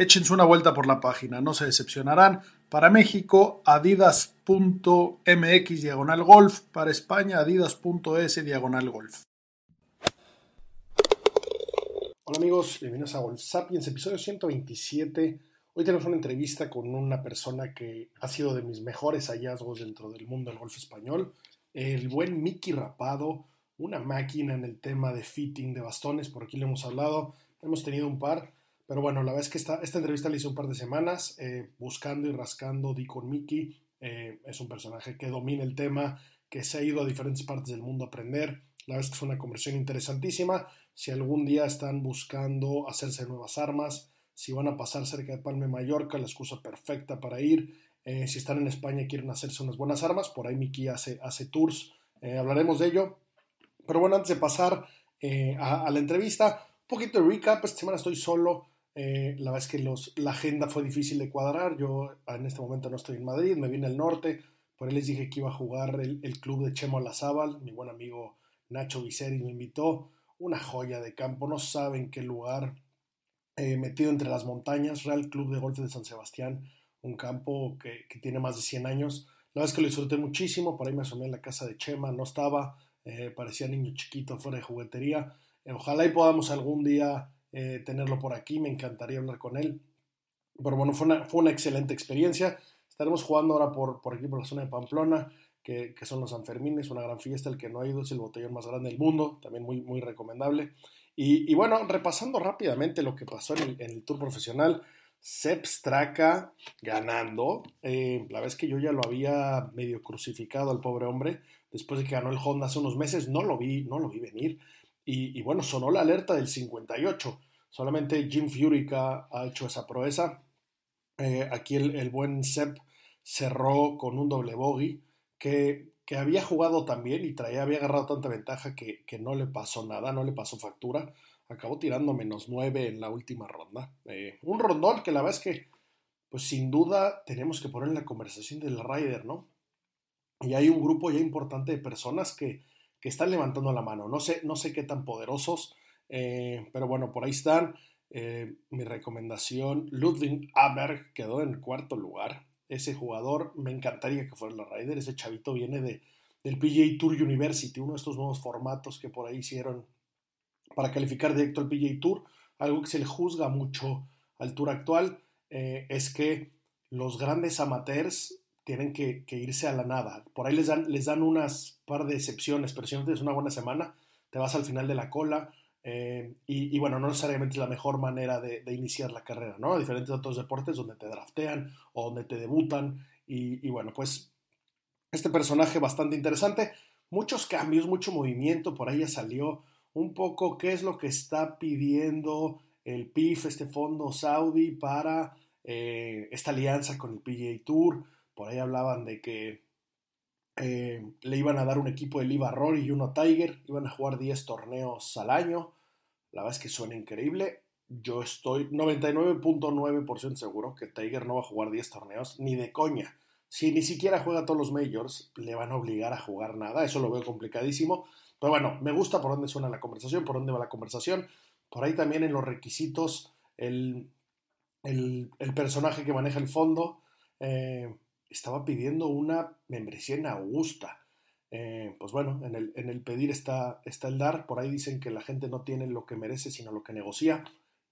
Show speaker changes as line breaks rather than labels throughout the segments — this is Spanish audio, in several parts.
Échense una vuelta por la página, no se decepcionarán. Para México, adidas.mx diagonal golf. Para España, adidas.es diagonal golf. Hola amigos, bienvenidos a Golf Sapiens, episodio 127. Hoy tenemos una entrevista con una persona que ha sido de mis mejores hallazgos dentro del mundo del golf español, el buen Mickey Rapado, una máquina en el tema de fitting de bastones, por aquí le hemos hablado, hemos tenido un par, pero bueno, la verdad es que esta, esta entrevista la hice un par de semanas, eh, buscando y rascando, di con Mickey, eh, es un personaje que domina el tema, que se ha ido a diferentes partes del mundo a aprender, la verdad es que es una conversión interesantísima, si algún día están buscando hacerse nuevas armas, si van a pasar cerca de Palme, Mallorca, la excusa perfecta para ir. Eh, si están en España y quieren hacerse unas buenas armas, por ahí Miki hace, hace tours, hablaremos de ello. Pero bueno, antes de pasar eh, a, la entrevista, un poquito de recap. Esta semana estoy solo. La verdad es que los, la agenda fue difícil de cuadrar. Yo en este momento no estoy en Madrid, me vine al norte. Por ahí les dije que iba a jugar el, el club de Chemo Lazábal. Mi buen amigo Nacho Viceri me invitó una joya de campo, no saben qué lugar, eh, metido entre las montañas, Real Club de Golf de San Sebastián, un campo que, tiene más de 100 años. La verdad es que lo disfruté muchísimo, por ahí me asomé en la casa de Chema, no estaba, eh, parecía niño chiquito fuera de juguetería. Eh, ojalá y podamos algún día tenerlo por aquí, me encantaría hablar con él. Pero bueno, fue una, fue una excelente experiencia. Estaremos jugando ahora por, por aquí, por la zona de Pamplona que, son los Sanfermines, una gran fiesta, el que no ha ido es el botellón más grande del mundo, también muy, muy recomendable. Y, bueno, repasando rápidamente lo que pasó en el, Tour Profesional, Sepp Straka ganando, eh, la vez que yo ya lo había medio crucificado al pobre hombre, después de que ganó el Honda hace unos meses, no lo vi, no lo vi venir. Y, bueno, sonó la alerta del 58. Solamente Jim Furyk ha hecho esa proeza. Eh, aquí el, el, buen Sepp cerró con un doble bogey que, había jugado también y traía, había agarrado tanta ventaja que, no le pasó nada, no le pasó factura. Acabó tirando menos nueve en la última ronda. Eh, un rondón que la verdad es que, pues sin duda, tenemos que poner en la conversación del Ryder, ¿no? Y hay un grupo ya importante de personas que, están levantando la mano. No sé, no sé qué tan poderosos, eh, pero bueno, por ahí están. Eh, mi recomendación, Ludwig Aber quedó en cuarto lugar ese jugador. Me encantaría que fuera la Ryder. Ese chavito viene de, del PGA Tour University, uno de estos nuevos formatos que por ahí hicieron para calificar directo al PGA Tour. Algo que se le juzga mucho al Tour actual eh, es que los grandes amateurs tienen que, irse a la nada. Por ahí les dan, les dan unas par de excepciones, pero si no tienes una buena semana, te vas al final de la cola eh, y, bueno, no necesariamente es la mejor manera de, iniciar la carrera, ¿no? A otros deportes donde te draftean o donde te debutan. Y, bueno, pues este personaje bastante interesante. Muchos cambios, mucho movimiento. Por ahí ya salió un poco qué es lo que está pidiendo el PIF, este fondo saudí, para eh, esta alianza con el PGA Tour. Por ahí hablaban de que eh, le iban a dar un equipo de Liva Rory y uno Tiger, iban a jugar 10 torneos al año. La verdad es que suena increíble. Yo estoy 99.9% seguro que Tiger no va a jugar 10 torneos ni de coña. Si ni siquiera juega todos los majors, le van a obligar a jugar nada. Eso lo veo complicadísimo. Pero bueno, me gusta por dónde suena la conversación, por dónde va la conversación. Por ahí también en los requisitos, el, el, personaje que maneja el fondo eh, estaba pidiendo una membresía en Augusta. Eh, pues bueno, en el, en el pedir está, está, el dar. Por ahí dicen que la gente no tiene lo que merece, sino lo que negocia.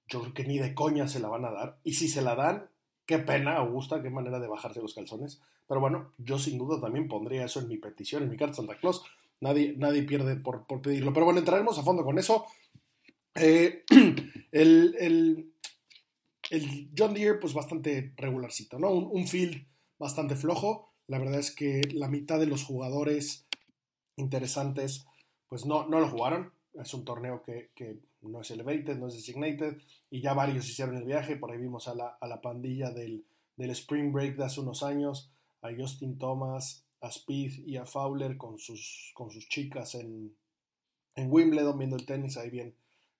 Yo creo que ni de coña se la van a dar. Y si se la dan, qué pena, Augusta, qué manera de bajarse los calzones. Pero bueno, yo sin duda también pondría eso en mi petición, en mi carta Santa Claus. nadie, nadie pierde por, pedirlo. Pero bueno, entraremos a fondo con eso. Eh, el, John Deere, pues bastante regularcito, ¿no? Un, field bastante flojo. La verdad es que la mitad de los jugadores interesantes, pues no, no lo jugaron. Es un torneo que, no es elevated, no es designated, y ya varios hicieron el viaje. Por ahí vimos a la, a la pandilla del, del Spring Break de hace unos años, a Justin Thomas, a Speed y a Fowler con sus, con sus chicas en, en Wimbledon viendo el tenis ahí bien,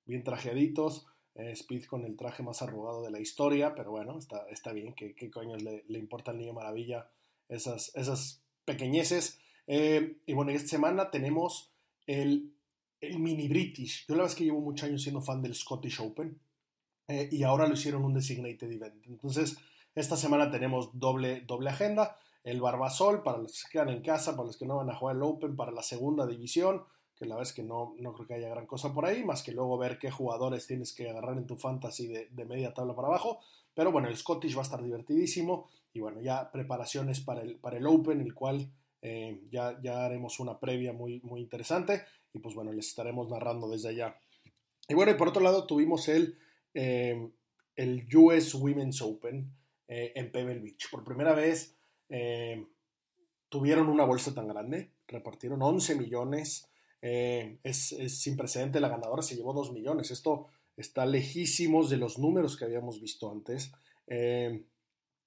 bien trajeaditos. Eh, Speed con el traje más arrugado de la historia, pero bueno, está, está bien, que qué coño le, le, importa al niño maravilla esas, esas pequeñeces. Eh, y bueno, esta semana tenemos el, el, mini British. Yo la verdad es que llevo muchos años siendo fan del Scottish Open eh, y ahora lo hicieron un designated event. Entonces, esta semana tenemos doble, doble agenda el Barbasol para los que quedan en casa, para los que no van a jugar el Open, para la segunda división, que la verdad es que no, no creo que haya gran cosa por ahí, más que luego ver qué jugadores tienes que agarrar en tu fantasy de, media tabla para abajo. Pero bueno, el Scottish va a estar divertidísimo y bueno, ya preparaciones para el, para el Open, el cual eh, ya, ya haremos una previa muy, muy interesante y pues bueno, les estaremos narrando desde allá. Y bueno, y por otro lado tuvimos el, eh, el US Women's Open eh, en Pebble Beach. Por primera vez tuvieron una bolsa tan grande, repartieron 11 millones, eh, es, sin precedente, la ganadora se llevó 2 millones, esto está lejísimos de los números que habíamos visto antes. Eh,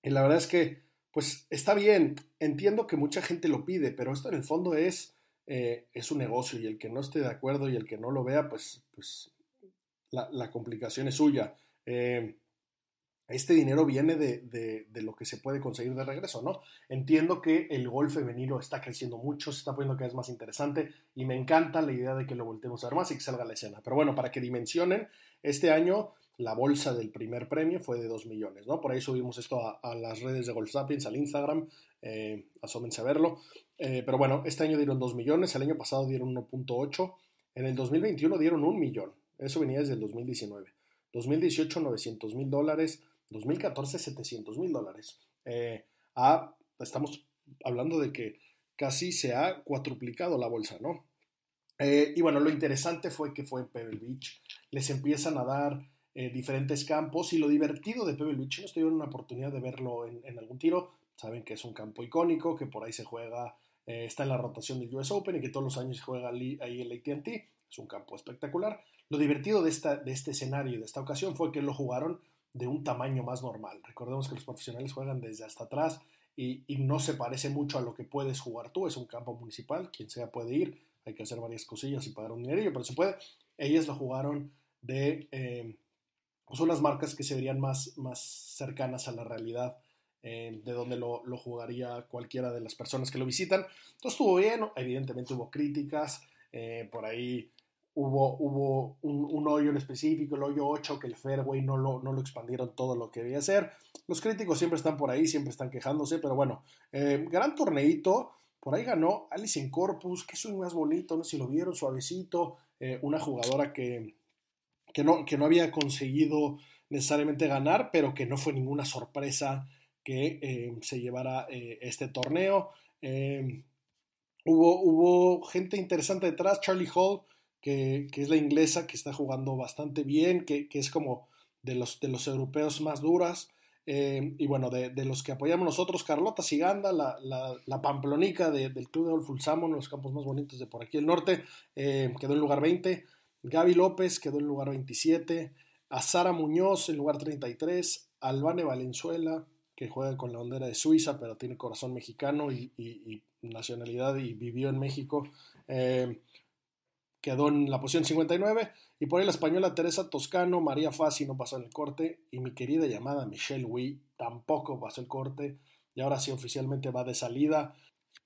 y la verdad es que, pues está bien, entiendo que mucha gente lo pide, pero esto en el fondo es, es un negocio y el que no esté de acuerdo y el que no lo vea, pues, pues la, la complicación es suya este dinero viene de, lo que se puede conseguir de regreso, ¿no? Entiendo que el golf femenino está creciendo mucho, se está poniendo cada vez más interesante y me encanta la idea de que lo voltemos a ver más y que salga la escena. Pero bueno, para que dimensionen, este año la bolsa del primer premio fue de 2 millones, ¿no? Por ahí subimos esto a, las redes de Golf Sapiens, al Instagram, eh, asómense a verlo. Eh, pero bueno, este año dieron 2 millones, el año pasado dieron 1.8, en el 2021 dieron 1 millón, eso venía desde el 2019. 2018, 900 mil dólares, 2014 700 mil dólares. Eh, estamos hablando de que casi se ha cuatruplicado la bolsa, ¿no? Eh, y bueno, lo interesante fue que fue en Pebble Beach. Les empiezan a dar eh, diferentes campos y lo divertido de Pebble Beach, no estoy una oportunidad de verlo en, algún tiro, saben que es un campo icónico, que por ahí se juega, está en la rotación del US Open y que todos los años se juega ahí el ATT, es un campo espectacular. Lo divertido de, esta, de este escenario y de esta ocasión fue que lo jugaron de un tamaño más normal. Recordemos que los profesionales juegan desde hasta atrás y, no se parece mucho a lo que puedes jugar tú. Es un campo municipal, quien sea puede ir, hay que hacer varias cosillas y pagar un dinerillo, pero se puede. Ellas lo jugaron de eh, pues unas marcas que se verían más, más cercanas a la realidad. Eh, de donde lo, lo, jugaría cualquiera de las personas que lo visitan. Entonces estuvo bien, evidentemente hubo críticas, eh, por ahí hubo, hubo un, hoyo en específico, el hoyo 8, que el fairway no lo, no lo expandieron todo lo que debía ser. Los críticos siempre están por ahí, siempre están quejándose, pero bueno, eh, gran torneito. Por ahí ganó Alice en Corpus, que es un más bonito, no sé si lo vieron, suavecito. Eh, una jugadora que, que, no, que no había conseguido necesariamente ganar, pero que no fue ninguna sorpresa que eh, se llevara este torneo. hubo, hubo gente interesante detrás, Charlie Hall que, es la inglesa, que está jugando bastante bien, que, es como de los, de los europeos más duras. Eh, y bueno, de, los que apoyamos nosotros, Carlota Siganda, la, la, pamplonica del Club de Golf Ulsamon, los campos más bonitos de por aquí el norte, eh, quedó en lugar 20. Gaby López quedó en lugar 27. A Sara Muñoz en lugar 33. Albane Valenzuela, que juega con la bandera de Suiza, pero tiene corazón mexicano y, nacionalidad y vivió en México. Eh, quedó en la posición 59. Y por ahí la española Teresa Toscano, María Fassi no pasó en el corte. Y mi querida llamada Michelle Wee tampoco pasó el corte. Y ahora sí oficialmente va de salida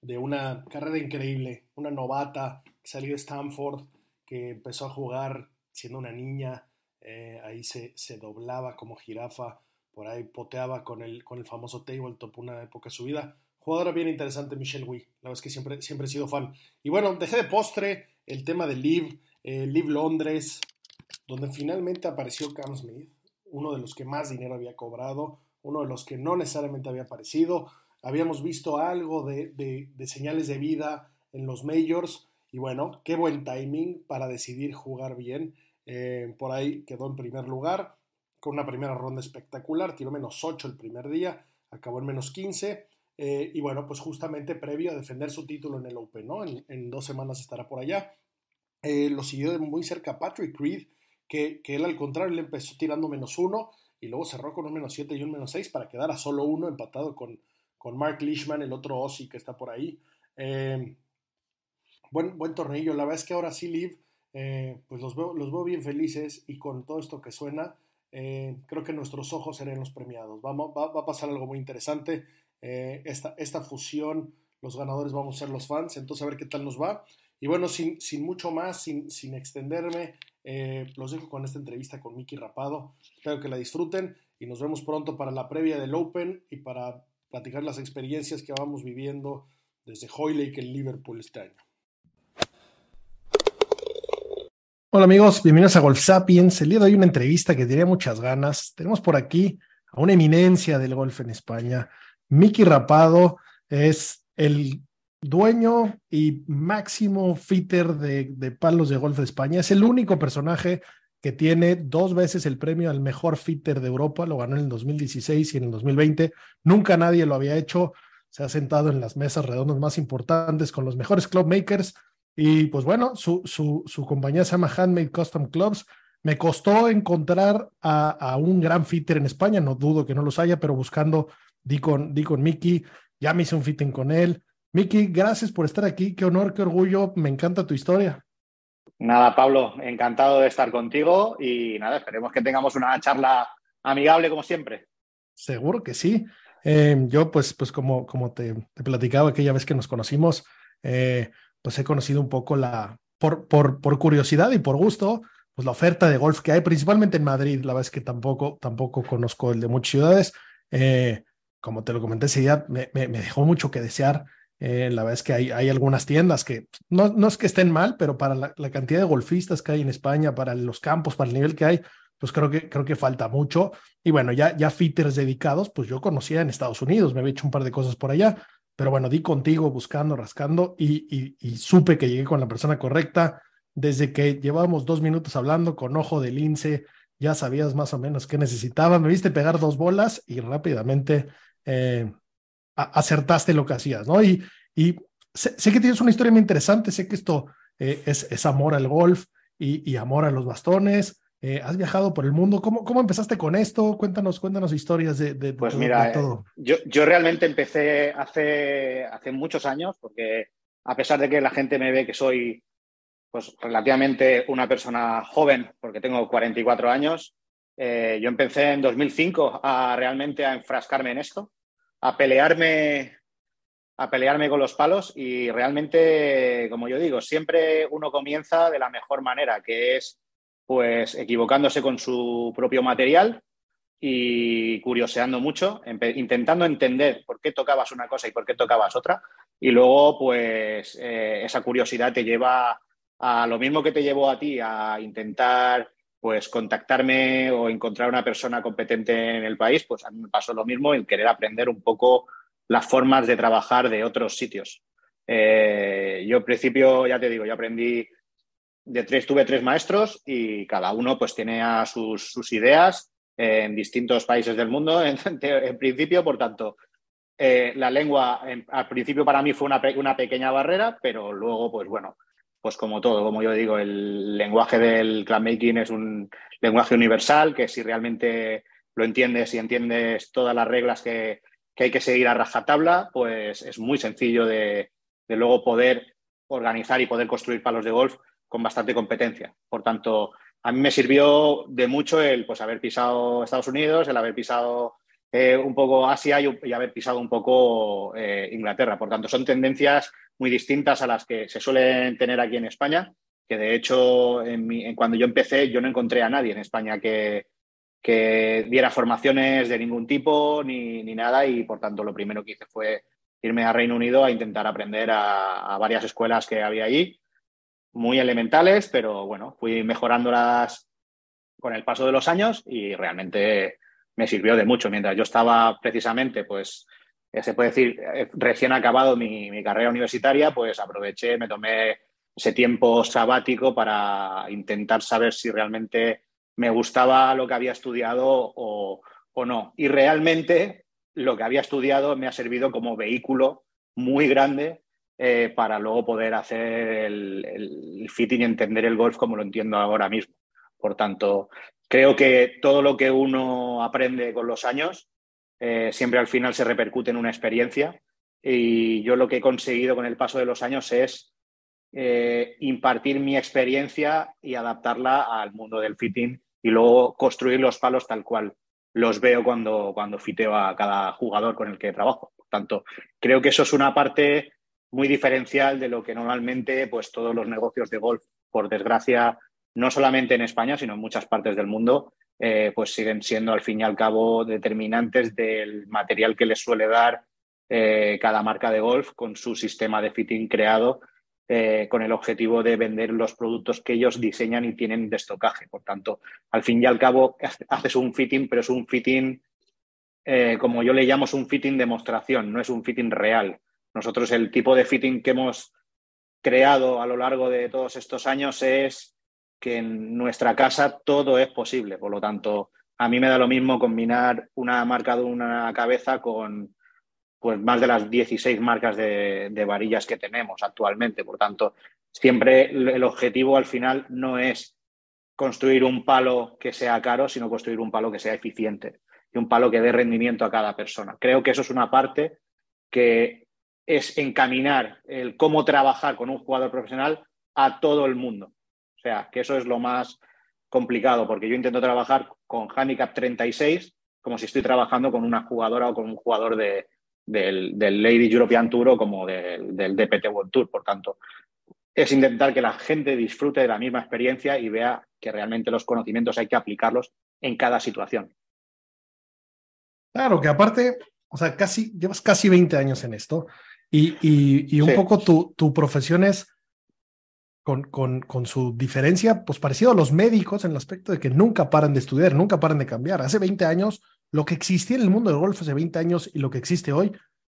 de una carrera increíble. Una novata que salió de Stanford, que empezó a jugar siendo una niña. Eh, ahí se, se, doblaba como jirafa. Por ahí poteaba con el, con el famoso tabletop una época de su vida. Jugadora bien interesante, Michelle Wee. La verdad es que siempre, siempre he sido fan. Y bueno, dejé de postre el tema de Live, eh, Live Londres, donde finalmente apareció Cam Smith, uno de los que más dinero había cobrado, uno de los que no necesariamente había aparecido. Habíamos visto algo de, señales de vida en los majors
y bueno, qué buen timing para decidir jugar bien. Eh, por ahí quedó en primer lugar con una primera ronda espectacular, tiró menos 8 el primer día, acabó en menos 15. Eh, y bueno, pues justamente previo a defender su título en el Open, ¿no? En, dos semanas estará por allá. Eh, lo siguió de muy cerca Patrick Reed, que, que, él al contrario le empezó tirando menos 1 y luego cerró con un menos 7 y un menos 6 para quedar a solo uno empatado con, con Mark Leishman, el otro Aussie que está por ahí. Eh, buen, tornillo, la verdad es que ahora sí, Liv, pues los veo, los veo bien felices y con todo esto que suena, creo que nuestros ojos serán los premiados. Vamos, va, va, a pasar algo muy interesante. Eh, esta, esta fusión, los ganadores vamos a ser los fans, entonces a ver qué tal nos va. Y bueno, sin, sin mucho más, sin, sin extenderme, eh, los dejo con esta entrevista con Miki Rapado. Espero que la disfruten y nos vemos pronto para la previa del Open y para platicar las experiencias que vamos viviendo desde Hoylake en Liverpool este año. Hola amigos, bienvenidos a Golf Sapiens. El día de hoy una entrevista que tenía muchas ganas. Tenemos por aquí a una eminencia del golf en España, Mickey Rapado es el dueño y máximo fitter de, palos de golf de España. Es el único personaje que tiene dos veces el premio al mejor fitter de Europa. Lo ganó en el 2016 y en el 2020. Nunca nadie lo había hecho. Se ha sentado en las mesas redondas más importantes con los mejores club makers. Y pues bueno, su compañía se llama Handmade Custom Clubs. Me costó encontrar a, a, un gran fitter en España, no dudo que no los haya, pero buscando di con, di con Mickey, ya me hice un fitting con él. Mickey, gracias por estar aquí, qué honor, qué orgullo, me encanta tu historia.
Nada, Pablo, encantado de estar contigo y nada, esperemos que tengamos una charla amigable como siempre.
Seguro que sí. Eh, yo, pues, pues como, como te, te, platicaba aquella vez que nos conocimos, eh, pues he conocido un poco la, por, por, por, curiosidad y por gusto, pues la oferta de golf que hay, principalmente en Madrid. La verdad es que tampoco, tampoco conozco el de muchas ciudades. Eh, como te lo comenté ese día, me, me, dejó mucho que desear. Eh, la verdad es que hay, hay algunas tiendas que no, no, es que estén mal, pero para la, cantidad de golfistas que hay en España, para los campos, para el nivel que hay, pues creo que, creo que falta mucho. Y bueno, ya, ya fitters dedicados, pues yo conocía en Estados Unidos, me había hecho un par de cosas por allá, pero bueno, di contigo buscando, rascando y, y, y supe que llegué con la persona correcta. Desde que llevábamos dos minutos hablando con ojo de lince, ya sabías más o menos qué necesitaba. Me viste pegar dos bolas y rápidamente eh, acertaste lo que hacías, ¿no? Y, y sé, que tienes una historia muy interesante, sé que esto eh, es, es, amor al golf y, y amor a los bastones. Eh, has viajado por el mundo. ¿Cómo, ¿Cómo empezaste con esto? Cuéntanos, cuéntanos historias de, de,
pues mira, todo. Yo, yo realmente empecé hace, hace muchos años, porque a pesar de que la gente me ve que soy pues relativamente una persona joven, porque tengo 44 años, eh, yo empecé en 2005 a realmente a enfrascarme en esto, a pelearme, a pelearme con los palos y realmente, como yo digo, siempre uno comienza de la mejor manera, que es pues equivocándose con su propio material y curioseando mucho, intentando entender por qué tocabas una cosa y por qué tocabas otra. Y luego, pues, eh, esa curiosidad te lleva a lo mismo que te llevó a ti a intentar pues contactarme o encontrar una persona competente en el país, pues a mí me pasó lo mismo en querer aprender un poco las formas de trabajar de otros sitios. Eh, yo al principio, ya te digo, yo aprendí de tres, tuve tres maestros y cada uno pues tenía sus, sus ideas en distintos países del mundo en, en principio, por tanto, eh, la lengua al principio para mí fue una, una pequeña barrera, pero luego pues bueno, pues como todo, como yo digo, el lenguaje del making es un lenguaje universal que si realmente lo entiendes y entiendes todas las reglas que, hay que seguir a rajatabla, pues es muy sencillo de, luego poder organizar y poder construir palos de golf con bastante competencia. Por tanto, a mí me sirvió de mucho el pues, haber pisado Estados Unidos, el haber pisado eh, un poco Asia y, haber pisado un poco eh, Inglaterra. Por tanto, son tendencias muy distintas a las que se suelen tener aquí en España, que de hecho en cuando yo empecé yo no encontré a nadie en España que, que diera formaciones de ningún tipo ni, ni, nada y por tanto lo primero que hice fue irme a Reino Unido a intentar aprender a, varias escuelas que había allí, muy elementales, pero bueno, fui mejorándolas con el paso de los años y realmente me sirvió de mucho. Mientras yo estaba precisamente pues se puede decir, eh, recién acabado mi, carrera universitaria, pues aproveché, me tomé ese tiempo sabático para intentar saber si realmente me gustaba lo que había estudiado o, no. Y realmente lo que había estudiado me ha servido como vehículo muy grande eh, para luego poder hacer el, fitting y entender el golf como lo entiendo ahora mismo. Por tanto, creo que todo lo que uno aprende con los años eh, siempre al final se repercute en una experiencia y yo lo que he conseguido con el paso de los años es eh, impartir mi experiencia y adaptarla al mundo del fitting y luego construir los palos tal cual los veo cuando, cuando fiteo a cada jugador con el que trabajo. Por tanto, creo que eso es una parte muy diferencial de lo que normalmente pues, todos los negocios de golf, por desgracia, no solamente en España, sino en muchas partes del mundo, eh, pues siguen siendo al fin y al cabo determinantes del material que les suele dar eh, cada marca de golf con su sistema de fitting creado eh, con el objetivo de vender los productos que ellos diseñan y tienen de estocaje. Por tanto, al fin y al cabo, haces un fitting, pero es un fitting, como yo le llamo, es un fitting demostración, no es un fitting real. Nosotros el tipo de fitting que hemos creado a lo largo de todos estos años es que en nuestra casa todo es posible. Por lo tanto, a mí me da lo mismo combinar una marca de una cabeza con pues más de las 16 marcas de, varillas que tenemos actualmente. Por tanto, siempre el objetivo al final no es construir un palo que sea caro, sino construir un palo que sea eficiente y un palo que dé rendimiento a cada persona. Creo que eso es una parte que es encaminar el cómo trabajar con un jugador profesional a todo el mundo. O sea, que eso es lo más complicado, porque yo intento trabajar con handicap 36 como si estoy trabajando con una jugadora o con un jugador de, del, del Lady European Tour o como del, del DPT World Tour. Por tanto, es intentar que la gente disfrute de la misma experiencia y vea que realmente los conocimientos hay que aplicarlos en cada situación.
Claro, que aparte, o sea, casi, llevas casi 20 años en esto y, y, un poco tu, tu, profesión es con, con, con, su diferencia, pues parecido a los médicos en el aspecto de que nunca paran de estudiar, nunca paran de cambiar. Hace 20 años lo que existía en el mundo del golf hace 20 años y lo que existe hoy,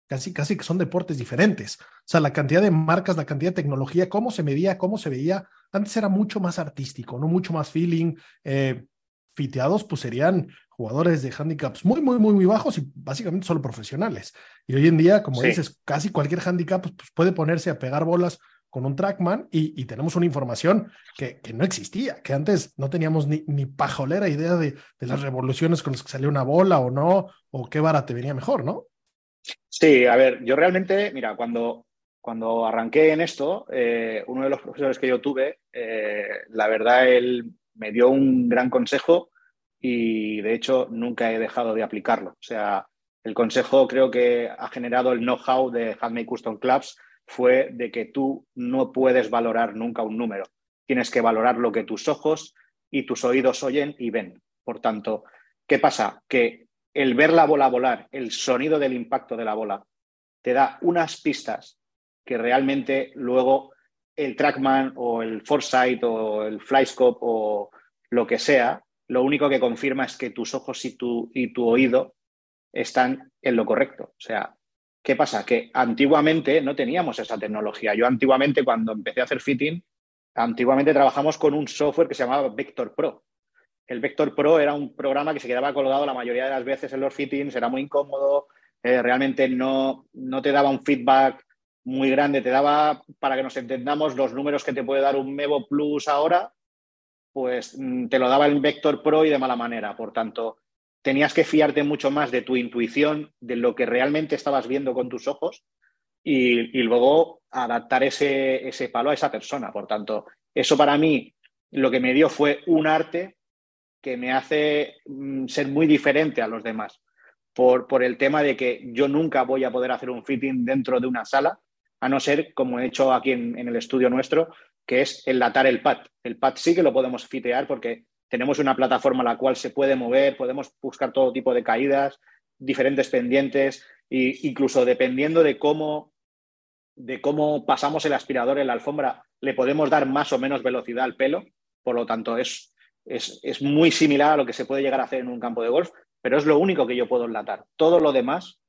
casi, casi que son deportes diferentes. O sea, la cantidad de marcas, la cantidad de tecnología, cómo se medía, cómo se veía, antes era mucho más artístico, ¿no? Mucho más feeling. Eh, fiteados, pues serían jugadores de handicaps muy, muy, muy, muy bajos y básicamente solo profesionales. Y hoy en día, como dices, casi cualquier handicap pues, puede ponerse a pegar bolas con un trackman y, tenemos una información que, que, no existía, que antes no teníamos ni, ni pajolera idea de, de, las revoluciones con las que salió una bola o no, o qué vara te venía mejor, ¿no?
Sí, a ver, yo realmente, mira, cuando, cuando arranqué en esto, eh, uno de los profesores que yo tuve, eh, la verdad, él me dio un gran consejo y de hecho nunca he dejado de aplicarlo. O sea, el consejo creo que ha generado el know-how de Handmade Custom Clubs fue de que tú no puedes valorar nunca un número. Tienes que valorar lo que tus ojos y tus oídos oyen y ven. Por tanto, ¿qué pasa? Que el ver la bola volar, el sonido del impacto de la bola, te da unas pistas que realmente luego el trackman o el foresight o el flyscope o lo que sea, lo único que confirma es que tus ojos y tu, oído están en lo correcto. O sea, ¿Qué pasa? Que antiguamente no teníamos esa tecnología. Yo antiguamente, cuando empecé a hacer fitting, antiguamente trabajamos con un software que se llamaba Vector Pro. El Vector Pro era un programa que se quedaba colgado la mayoría de las veces en los fittings, era muy incómodo, eh, realmente no, no te daba un feedback muy grande, te daba, para que nos entendamos, los números que te puede dar un Mevo Plus ahora, pues mm, te lo daba el Vector Pro y de mala manera. Por tanto, tenías que fiarte mucho más de tu intuición, de lo que realmente estabas viendo con tus ojos y, luego adaptar ese, ese, palo a esa persona. Por tanto, eso para mí lo que me dio fue un arte que me hace mm, ser muy diferente a los demás. Por, por, el tema de que yo nunca voy a poder hacer un fitting dentro de una sala, a no ser como he hecho aquí en, en el estudio nuestro, que es enlatar el pad. El pad sí que lo podemos fitear porque tenemos una plataforma a la cual se puede mover, podemos buscar todo tipo de caídas, diferentes pendientes, e incluso dependiendo de cómo, de cómo pasamos el aspirador en la alfombra, le podemos dar más o menos velocidad al pelo. Por lo tanto, es, es, es muy similar a lo que se puede llegar a hacer en un campo de golf, pero es lo único que yo puedo enlatar. Todo lo demás,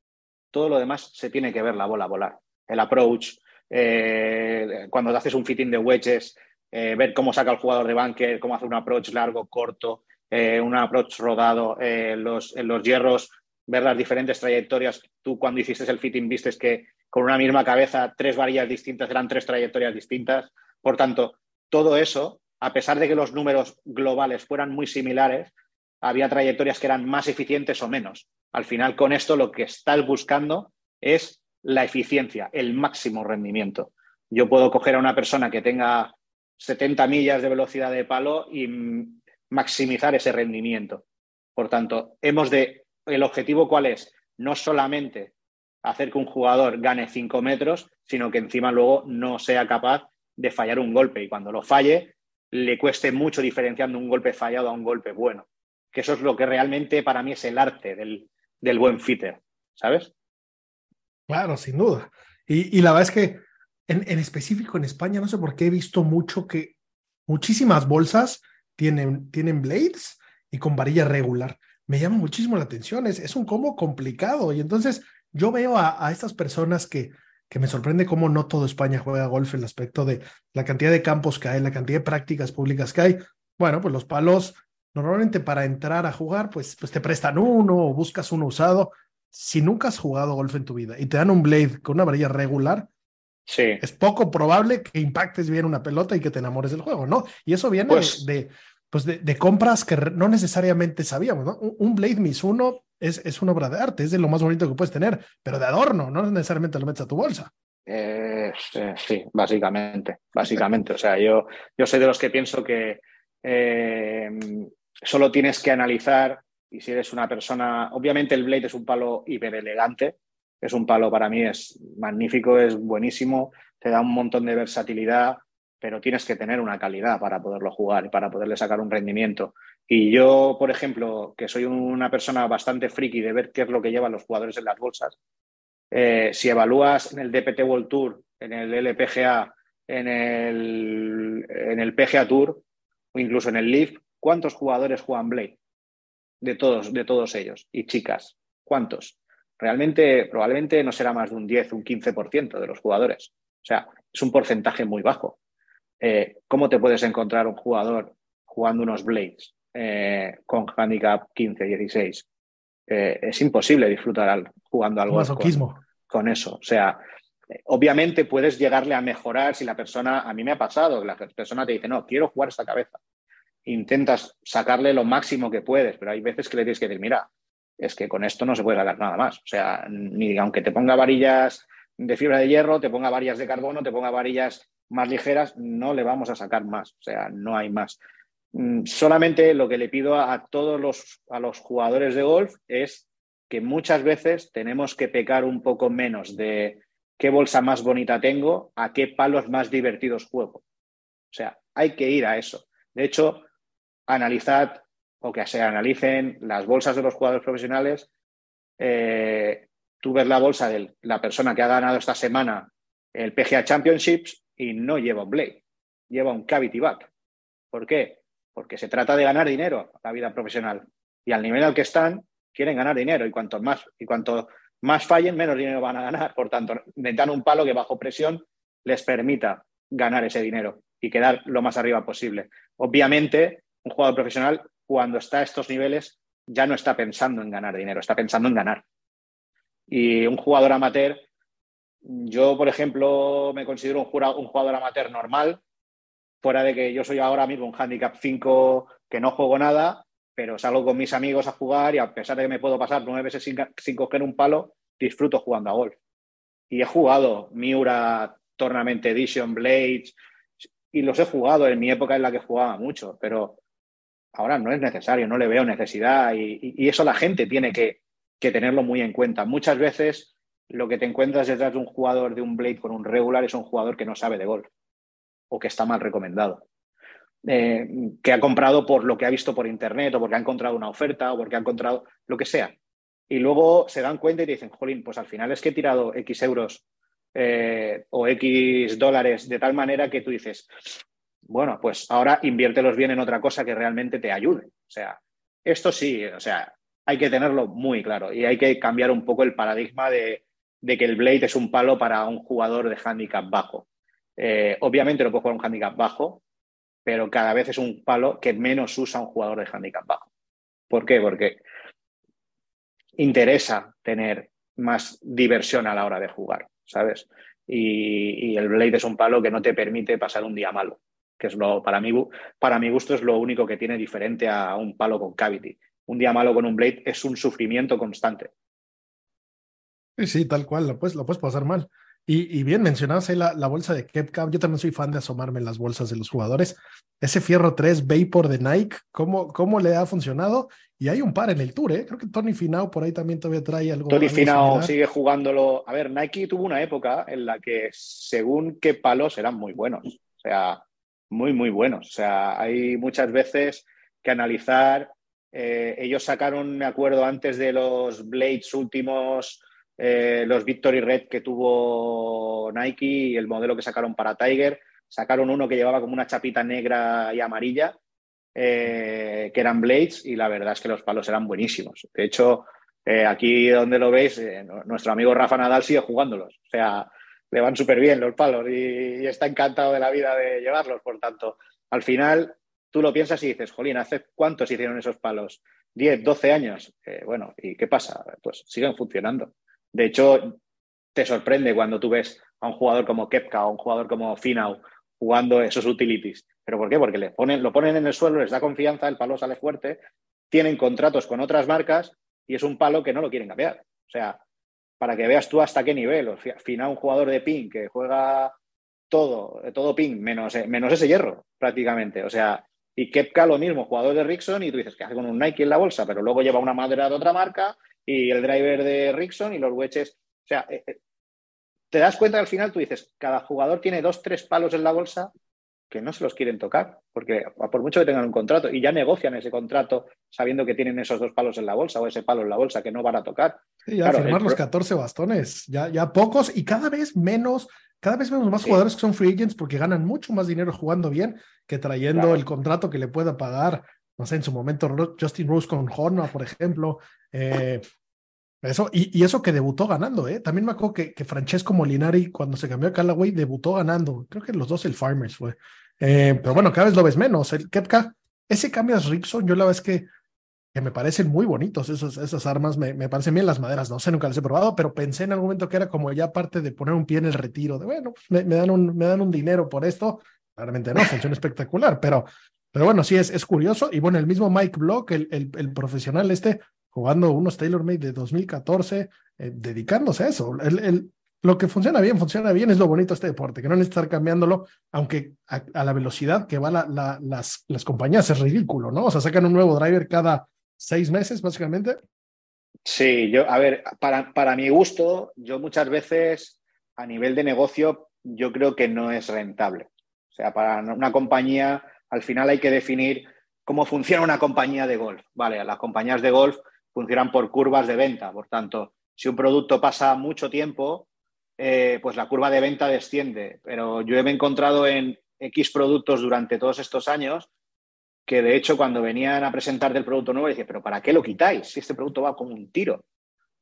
todo lo demás se tiene que ver la bola volar. El approach, eh, cuando haces un fitting de wedges, eh, ver cómo saca el jugador de bunker, cómo hace un approach largo, corto, eh, un approach rodado, los, en los hierros, ver las diferentes trayectorias. Tú cuando hiciste el fitting vistes que con una misma cabeza tres varillas distintas eran tres trayectorias distintas. Por tanto, todo eso, a pesar de que los números globales fueran muy similares, había trayectorias que eran más eficientes o menos. Al final, con esto lo que estás buscando es la eficiencia, el máximo rendimiento. Yo puedo coger a una persona que tenga 70 millas de velocidad de palo y maximizar ese rendimiento. Por tanto, hemos de. ¿El objetivo cuál es? No solamente hacer que un jugador gane 5 metros, sino que encima luego no sea capaz de fallar un golpe y cuando lo falle le cueste mucho diferenciando un golpe fallado a un golpe bueno. Que eso es lo que realmente para mí es el arte del, del buen fitter, ¿sabes?
Claro, sin duda. Y, la verdad es que en, específico en España, no sé por qué he visto mucho que muchísimas bolsas tienen, tienen blades y con varilla regular. Me llama muchísimo la atención, es, es un combo complicado. Y entonces yo veo a, a estas personas que, que me sorprende cómo no todo España juega golf en el aspecto de la cantidad de campos que hay, la cantidad de prácticas públicas que hay. Bueno, pues los palos normalmente para entrar a jugar, pues, pues te prestan uno o buscas uno usado. Si nunca has jugado golf en tu vida y te dan un blade con una varilla regular,
sí.
es poco probable que impactes bien una pelota y que te enamores del juego, ¿no? Y eso viene pues, de, pues de, compras que no necesariamente sabíamos, ¿no? Un, Blade Miss 1 es, es una obra de arte, es de lo más bonito que puedes tener, pero de adorno, no necesariamente lo metes a tu bolsa.
Eh, sí, básicamente, básicamente. O sea, yo, yo soy de los que pienso que eh, solo tienes que analizar y si eres una persona, obviamente el blade es un palo hiper elegante, es un palo para mí es magnífico, es buenísimo, te da un montón de versatilidad, pero tienes que tener una calidad para poderlo jugar y para poderle sacar un rendimiento. Y yo, por ejemplo, que soy una persona bastante friki de ver qué es lo que llevan los jugadores en las bolsas, eh, si evalúas en el DPT World Tour, en el LPGA, en el, en el PGA Tour o incluso en el Leaf, ¿cuántos jugadores juegan Blade? De todos, de todos ellos. Y chicas, ¿cuántos? Realmente, probablemente no será más de un 10, un 15% de los jugadores. O sea, es un porcentaje muy bajo. Eh, ¿Cómo te puedes encontrar un jugador jugando unos Blades eh, con handicap 15, 16? Eh, es imposible disfrutar jugando algo
con,
con, eso. O sea, obviamente puedes llegarle a mejorar si la persona, a mí me ha pasado, la persona te dice, no, quiero jugar esta cabeza. Intentas sacarle lo máximo que puedes, pero hay veces que le tienes que decir, mira, es que con esto no se puede sacar nada más. O sea, ni aunque te ponga varillas de fibra de hierro, te ponga varillas de carbono, te ponga varillas más ligeras, no le vamos a sacar más. O sea, no hay más. Mm, solamente lo que le pido a, todos los, a los jugadores de golf es que muchas veces tenemos que pecar un poco menos de qué bolsa más bonita tengo a qué palos más divertidos juego. O sea, hay que ir a eso. De hecho, analizad o que se analicen las bolsas de los jugadores profesionales. Eh, tú ves la bolsa de la persona que ha ganado esta semana el PGA Championships y no lleva un Blade, lleva un Cavity Back. ¿Por qué? Porque se trata de ganar dinero la vida profesional. Y al nivel al que están, quieren ganar dinero y cuanto más, y cuanto más fallen, menos dinero van a ganar. Por tanto, necesitan un palo que bajo presión les permita ganar ese dinero y quedar lo más arriba posible. Obviamente, un jugador profesional cuando está a estos niveles ya no está pensando en ganar dinero, está pensando en ganar. Y un jugador amateur, yo, por ejemplo, me considero un, jugador amateur normal, fuera de que yo soy ahora mismo un handicap 5 que no juego nada, pero salgo con mis amigos a jugar y a pesar de que me puedo pasar nueve veces sin, coger un palo, disfruto jugando a golf. Y he jugado Miura, Tournament Edition, Blades, y los he jugado en mi época en la que jugaba mucho, pero ahora no es necesario, no le veo necesidad y, eso la gente tiene que, tenerlo muy en cuenta. Muchas veces lo que te encuentras detrás de un jugador de un blade con un regular es un jugador que no sabe de golf o que está mal recomendado. Eh, que ha comprado por lo que ha visto por internet o porque ha encontrado una oferta o porque ha encontrado lo que sea. Y luego se dan cuenta y dicen, jolín, pues al final es que he tirado X euros eh, o X dólares de tal manera que tú dices, bueno, pues ahora inviértelos bien en otra cosa que realmente te ayude. O sea, esto sí, o sea, hay que tenerlo muy claro y hay que cambiar un poco el paradigma de de que el Blade es un palo para un jugador de handicap bajo. Eh, obviamente no puede jugar un handicap bajo, pero cada vez es un palo que menos usa un jugador de handicap bajo. ¿Por qué? Porque interesa tener más diversión a la hora de jugar, ¿sabes? Y, el Blade es un palo que no te permite pasar un día malo, que es lo, para mí, para mi gusto, es lo único que tiene diferente a un palo con cavity. Un día malo con un Blade es un sufrimiento constante.
Sí, sí, tal cual, lo puedes, lo puedes pasar mal. Y, bien, mencionabas ahí la, bolsa de Kepka. Yo también soy fan de asomarme en las bolsas de los jugadores. Ese Fierro 3 Vapor de Nike, ¿cómo, cómo le ha funcionado? Y hay un par en el Tour, ¿eh? Creo que Tony Finau por ahí también todavía trae algo.
Tony Finau sigue jugándolo. A ver, Nike tuvo una época en la que según qué palos eran muy buenos. O sea, muy, muy buenos. O sea, hay muchas veces que analizar. Eh, ellos sacaron, me acuerdo, antes de los Blades últimos eh, los Victory Red que tuvo Nike y el modelo que sacaron para Tiger. Sacaron uno que llevaba como una chapita negra y amarilla, eh, que eran Blades, y la verdad es que los palos eran buenísimos. De hecho, aquí donde lo veis, nuestro amigo Rafa Nadal sigue jugándolos. O sea, le van súper bien los palos y, está encantado de la vida de llevarlos. Por tanto, al final tú lo piensas y dices, Jolín, ¿hace cuántos hicieron esos palos? 10, 12 años. bueno, ¿y qué pasa? Pues siguen funcionando. De hecho, te sorprende cuando tú ves a un jugador como Kepka o un jugador como Finau jugando esos utilities. ¿Pero por qué? Porque le ponen, lo ponen en el suelo, les da confianza, el palo sale fuerte, tienen contratos con otras marcas y es un palo que no lo quieren cambiar. O sea, para que veas tú hasta qué nivel. Finau, un jugador de ping que juega todo, todo ping, menos, menos ese hierro, prácticamente. O sea, y Kepka lo mismo, jugador de Rickson, y tú dices que hace con un Nike en la bolsa, pero luego lleva una madera de otra marca y el driver de Rickson y los wedges. O sea, eh, eh, te das cuenta al final tú dices, cada jugador tiene dos, tres palos en la bolsa que no se los quieren tocar, porque por mucho que tengan un contrato, y ya negocian ese contrato sabiendo que tienen esos dos palos en la bolsa o ese palo en la bolsa que no van a tocar.
Sí, ya firmar los 14 bastones, ya, ya pocos y cada vez menos, cada vez vemos más jugadores que son free agents porque ganan mucho más dinero jugando bien que trayendo el contrato que le pueda pagar, no sé, en su momento Justin Rose con Horna, por ejemplo, eh, eso, y, eso que debutó ganando, ¿eh? También me acuerdo que, que Francesco Molinari, cuando se cambió a Callaway, debutó ganando. Creo que los dos el Farmers fue. Eh, pero bueno, cada vez lo ves menos. El Kepka, ese cambias Ripson, yo la verdad es que, que me parecen muy bonitos esos, esas armas, me, me, parecen bien las maderas, no sé, nunca las he probado, pero pensé en algún momento que era como ya parte de poner un pie en el retiro, de bueno, me, me dan, un, me dan un dinero por esto. Claramente no, funciona espectacular, pero, pero bueno, sí es, es curioso. Y bueno, el mismo Mike Block, el, el profesional este, jugando unos TaylorMade de 2014, eh, dedicándose a eso. El, lo que funciona bien, funciona bien, es lo bonito de este deporte, que no necesita estar cambiándolo, aunque a, la velocidad que va la, las, las compañías es ridículo, ¿no? O sea, sacan un nuevo driver cada seis meses, básicamente.
Sí, yo, a ver, para, para mi gusto, yo muchas veces a nivel de negocio, yo creo que no es rentable. O sea, para una compañía, al final hay que definir cómo funciona una compañía de golf. Vale, las compañías de golf funcionan por curvas de venta. Por tanto, si un producto pasa mucho tiempo, eh, pues la curva de venta desciende. Pero yo he encontrado en X productos durante todos estos años que de hecho cuando venían a presentar del producto nuevo decía, pero ¿para qué lo quitáis? Si este producto va como un tiro.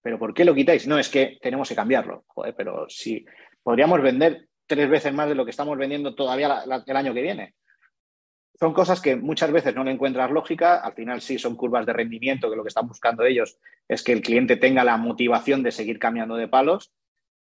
¿Pero por qué lo quitáis? No, es que tenemos que cambiarlo. Pero si podríamos vender tres veces más de lo que estamos vendiendo todavía el año que viene son cosas que muchas veces no le encuentras lógica, al final sí son curvas de rendimiento, que lo que están buscando ellos es que el cliente tenga la motivación de seguir cambiando de palos,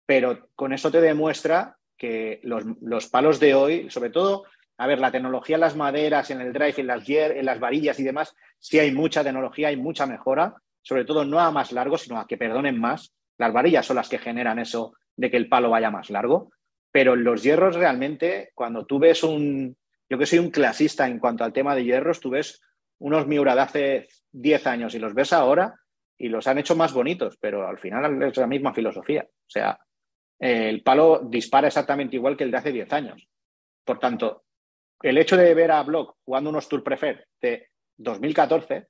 pero con eso te demuestra que los, palos de hoy, sobre todo, a ver, la tecnología en las maderas, en el drive, en las, en las varillas y demás, sí hay mucha tecnología, hay mucha mejora, sobre todo no a más largo, sino a que perdonen más. Las varillas son las que generan eso de que el palo vaya más largo, pero los hierros realmente, cuando tú ves un, yo que soy un clasista en cuanto al tema de hierros, tú ves unos Miura de hace 10 años y los ves ahora y los han hecho más bonitos, pero al final es la misma filosofía. O sea, el palo dispara exactamente igual que el de hace 10 años. Por tanto, el hecho de ver a Block jugando unos Tour Prefer de 2014,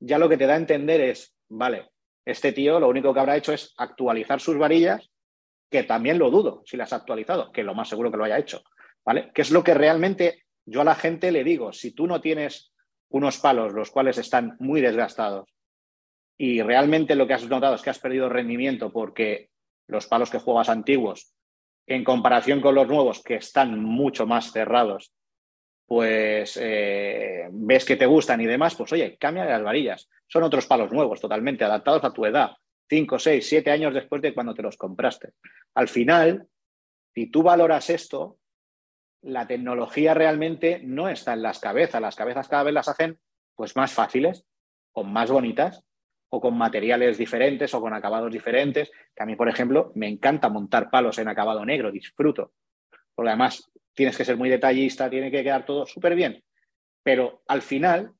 ya lo que te da a entender es, vale, este tío lo único que habrá hecho es actualizar sus varillas, que también lo dudo si las ha actualizado, que lo más seguro que lo haya hecho, ¿vale? Que es lo que realmente yo a la gente le digo, si tú no tienes unos palos los cuales están muy desgastados y realmente lo que has notado es que has perdido rendimiento porque los palos que juegas antiguos, en comparación con los nuevos que están mucho más cerrados, pues eh, ves que te gustan y demás, pues oye, cambia las varillas. Son otros palos nuevos, totalmente adaptados a tu edad, 5, 6, 7 años después de cuando te los compraste. Al final, si tú valoras esto, la tecnología realmente no está en las cabezas. Las cabezas cada vez las hacen pues más fáciles, o más bonitas, o con materiales diferentes o con acabados diferentes. Que a mí, por ejemplo, me encanta montar palos en acabado negro, disfruto. Porque además tienes que ser muy detallista, tiene que quedar todo súper bien. Pero al final,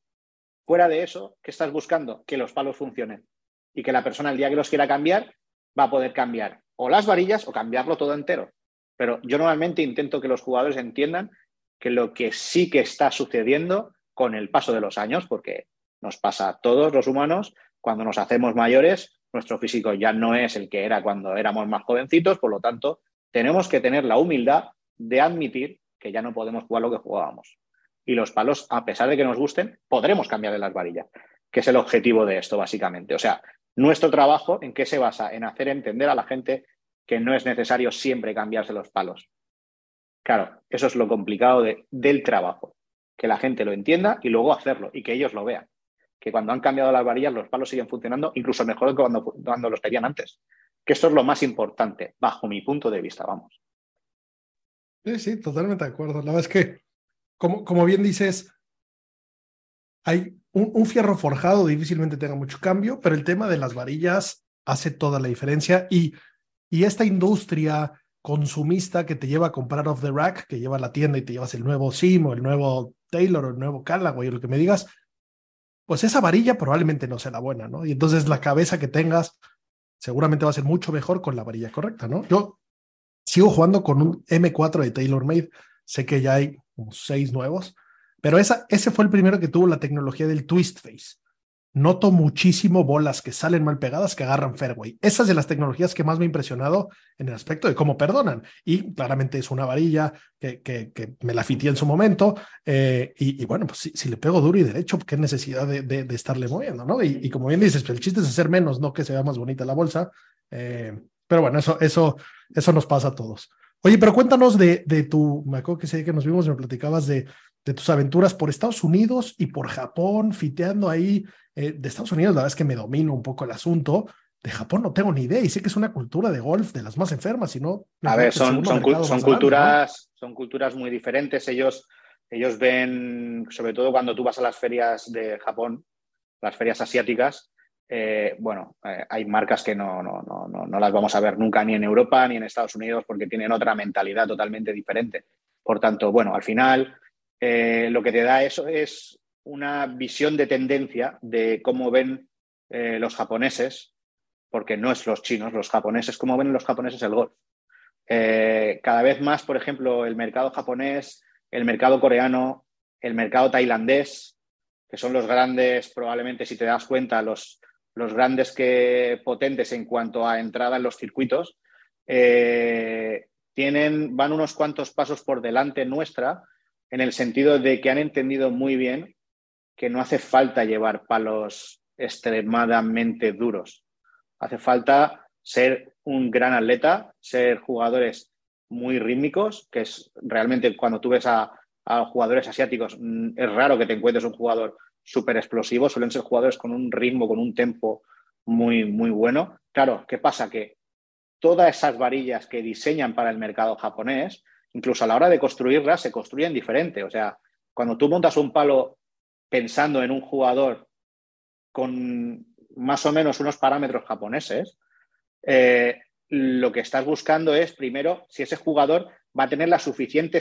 fuera de eso, ¿qué estás buscando? Que los palos funcionen. Y que la persona el día que los quiera cambiar va a poder cambiar o las varillas o cambiarlo todo entero. Pero yo normalmente intento que los jugadores entiendan que lo que sí que está sucediendo con el paso de los años, porque nos pasa a todos los humanos, cuando nos hacemos mayores, nuestro físico ya no es el que era cuando éramos más jovencitos, por lo tanto, tenemos que tener la humildad de admitir que ya no podemos jugar lo que jugábamos. Y los palos, a pesar de que nos gusten, podremos cambiar de las varillas, que es el objetivo de esto, básicamente. O sea, nuestro trabajo, ¿en qué se basa? En hacer entender a la gente que no es necesario siempre cambiarse los palos. Claro, eso es lo complicado del trabajo, que la gente lo entienda y luego hacerlo y que ellos lo vean. Que cuando han cambiado las varillas los palos siguen funcionando incluso mejor que cuando, cuando los tenían antes. Que esto es lo más importante, bajo mi punto de vista, vamos.
Sí, sí, totalmente de acuerdo. La verdad es que, como, como bien dices, hay un, un, fierro forjado difícilmente tenga mucho cambio, pero el tema de las varillas hace toda la diferencia y y esta industria consumista que te lleva a comprar off the rack, que lleva a la tienda y te llevas el nuevo Sim o el nuevo Taylor o el nuevo Callaway o lo que me digas, pues esa varilla probablemente no sea la buena, ¿no? Y entonces la cabeza que tengas seguramente va a ser mucho mejor con la varilla correcta, ¿no? Yo sigo jugando con un M4 de TaylorMade, sé que ya hay seis nuevos, pero esa, ese fue el primero que tuvo la tecnología del twist face noto muchísimo bolas que salen mal pegadas que agarran fairway. Esa es de las tecnologías que más me ha impresionado en el aspecto de cómo perdonan. Y claramente es una varilla que, que, que me la fití en su momento. Eh, y, bueno, pues si, le pego duro y derecho, qué necesidad de, de, estarle moviendo, ¿no? Y, como bien dices, pues el chiste es hacer menos, no que se vea más bonita la bolsa. Eh, pero bueno, eso, eso, eso nos pasa a todos. Oye, pero cuéntanos de, de tu, me acuerdo que sé que nos vimos, me platicabas de, de tus aventuras por Estados Unidos y por Japón, fiteando ahí eh, de Estados Unidos, la verdad es que me domino un poco el asunto. De Japón no tengo ni idea y sé que es una cultura de golf de las más enfermas, si no...
A ver, son, son, culturas, son culturas muy diferentes. Ellos, ellos ven, sobre todo cuando tú vas a las ferias de Japón, las ferias asiáticas, eh, bueno, eh, hay marcas que no, no, no, no, las vamos a ver nunca ni en Europa ni en Estados Unidos porque tienen otra mentalidad totalmente diferente. Por tanto, bueno, al final lo que te da eso es una visión de tendencia de cómo ven eh, los japoneses, porque no es los chinos, los japoneses, cómo ven los japoneses el golf. Eh, cada vez más, por ejemplo, el mercado japonés, el mercado coreano, el mercado tailandés, que son los grandes, probablemente si te das cuenta, los, los grandes que potentes en cuanto a entrada en los circuitos, eh, tienen, van unos cuantos pasos por delante nuestra en el sentido de que han entendido muy bien que no hace falta llevar palos extremadamente duros. Hace falta ser un gran atleta, ser jugadores muy rítmicos, que es realmente cuando tú ves a, jugadores asiáticos, mm, es raro que te encuentres un jugador súper explosivo, suelen ser jugadores con un ritmo, con un tempo muy, muy bueno. Claro, ¿qué pasa? Que todas esas varillas que diseñan para el mercado japonés, incluso a la hora de construirlas, se construyen diferente. O sea, cuando tú montas un palo pensando en un jugador con más o menos unos parámetros japoneses, eh, lo que estás buscando es, primero, si ese jugador va a tener la suficiente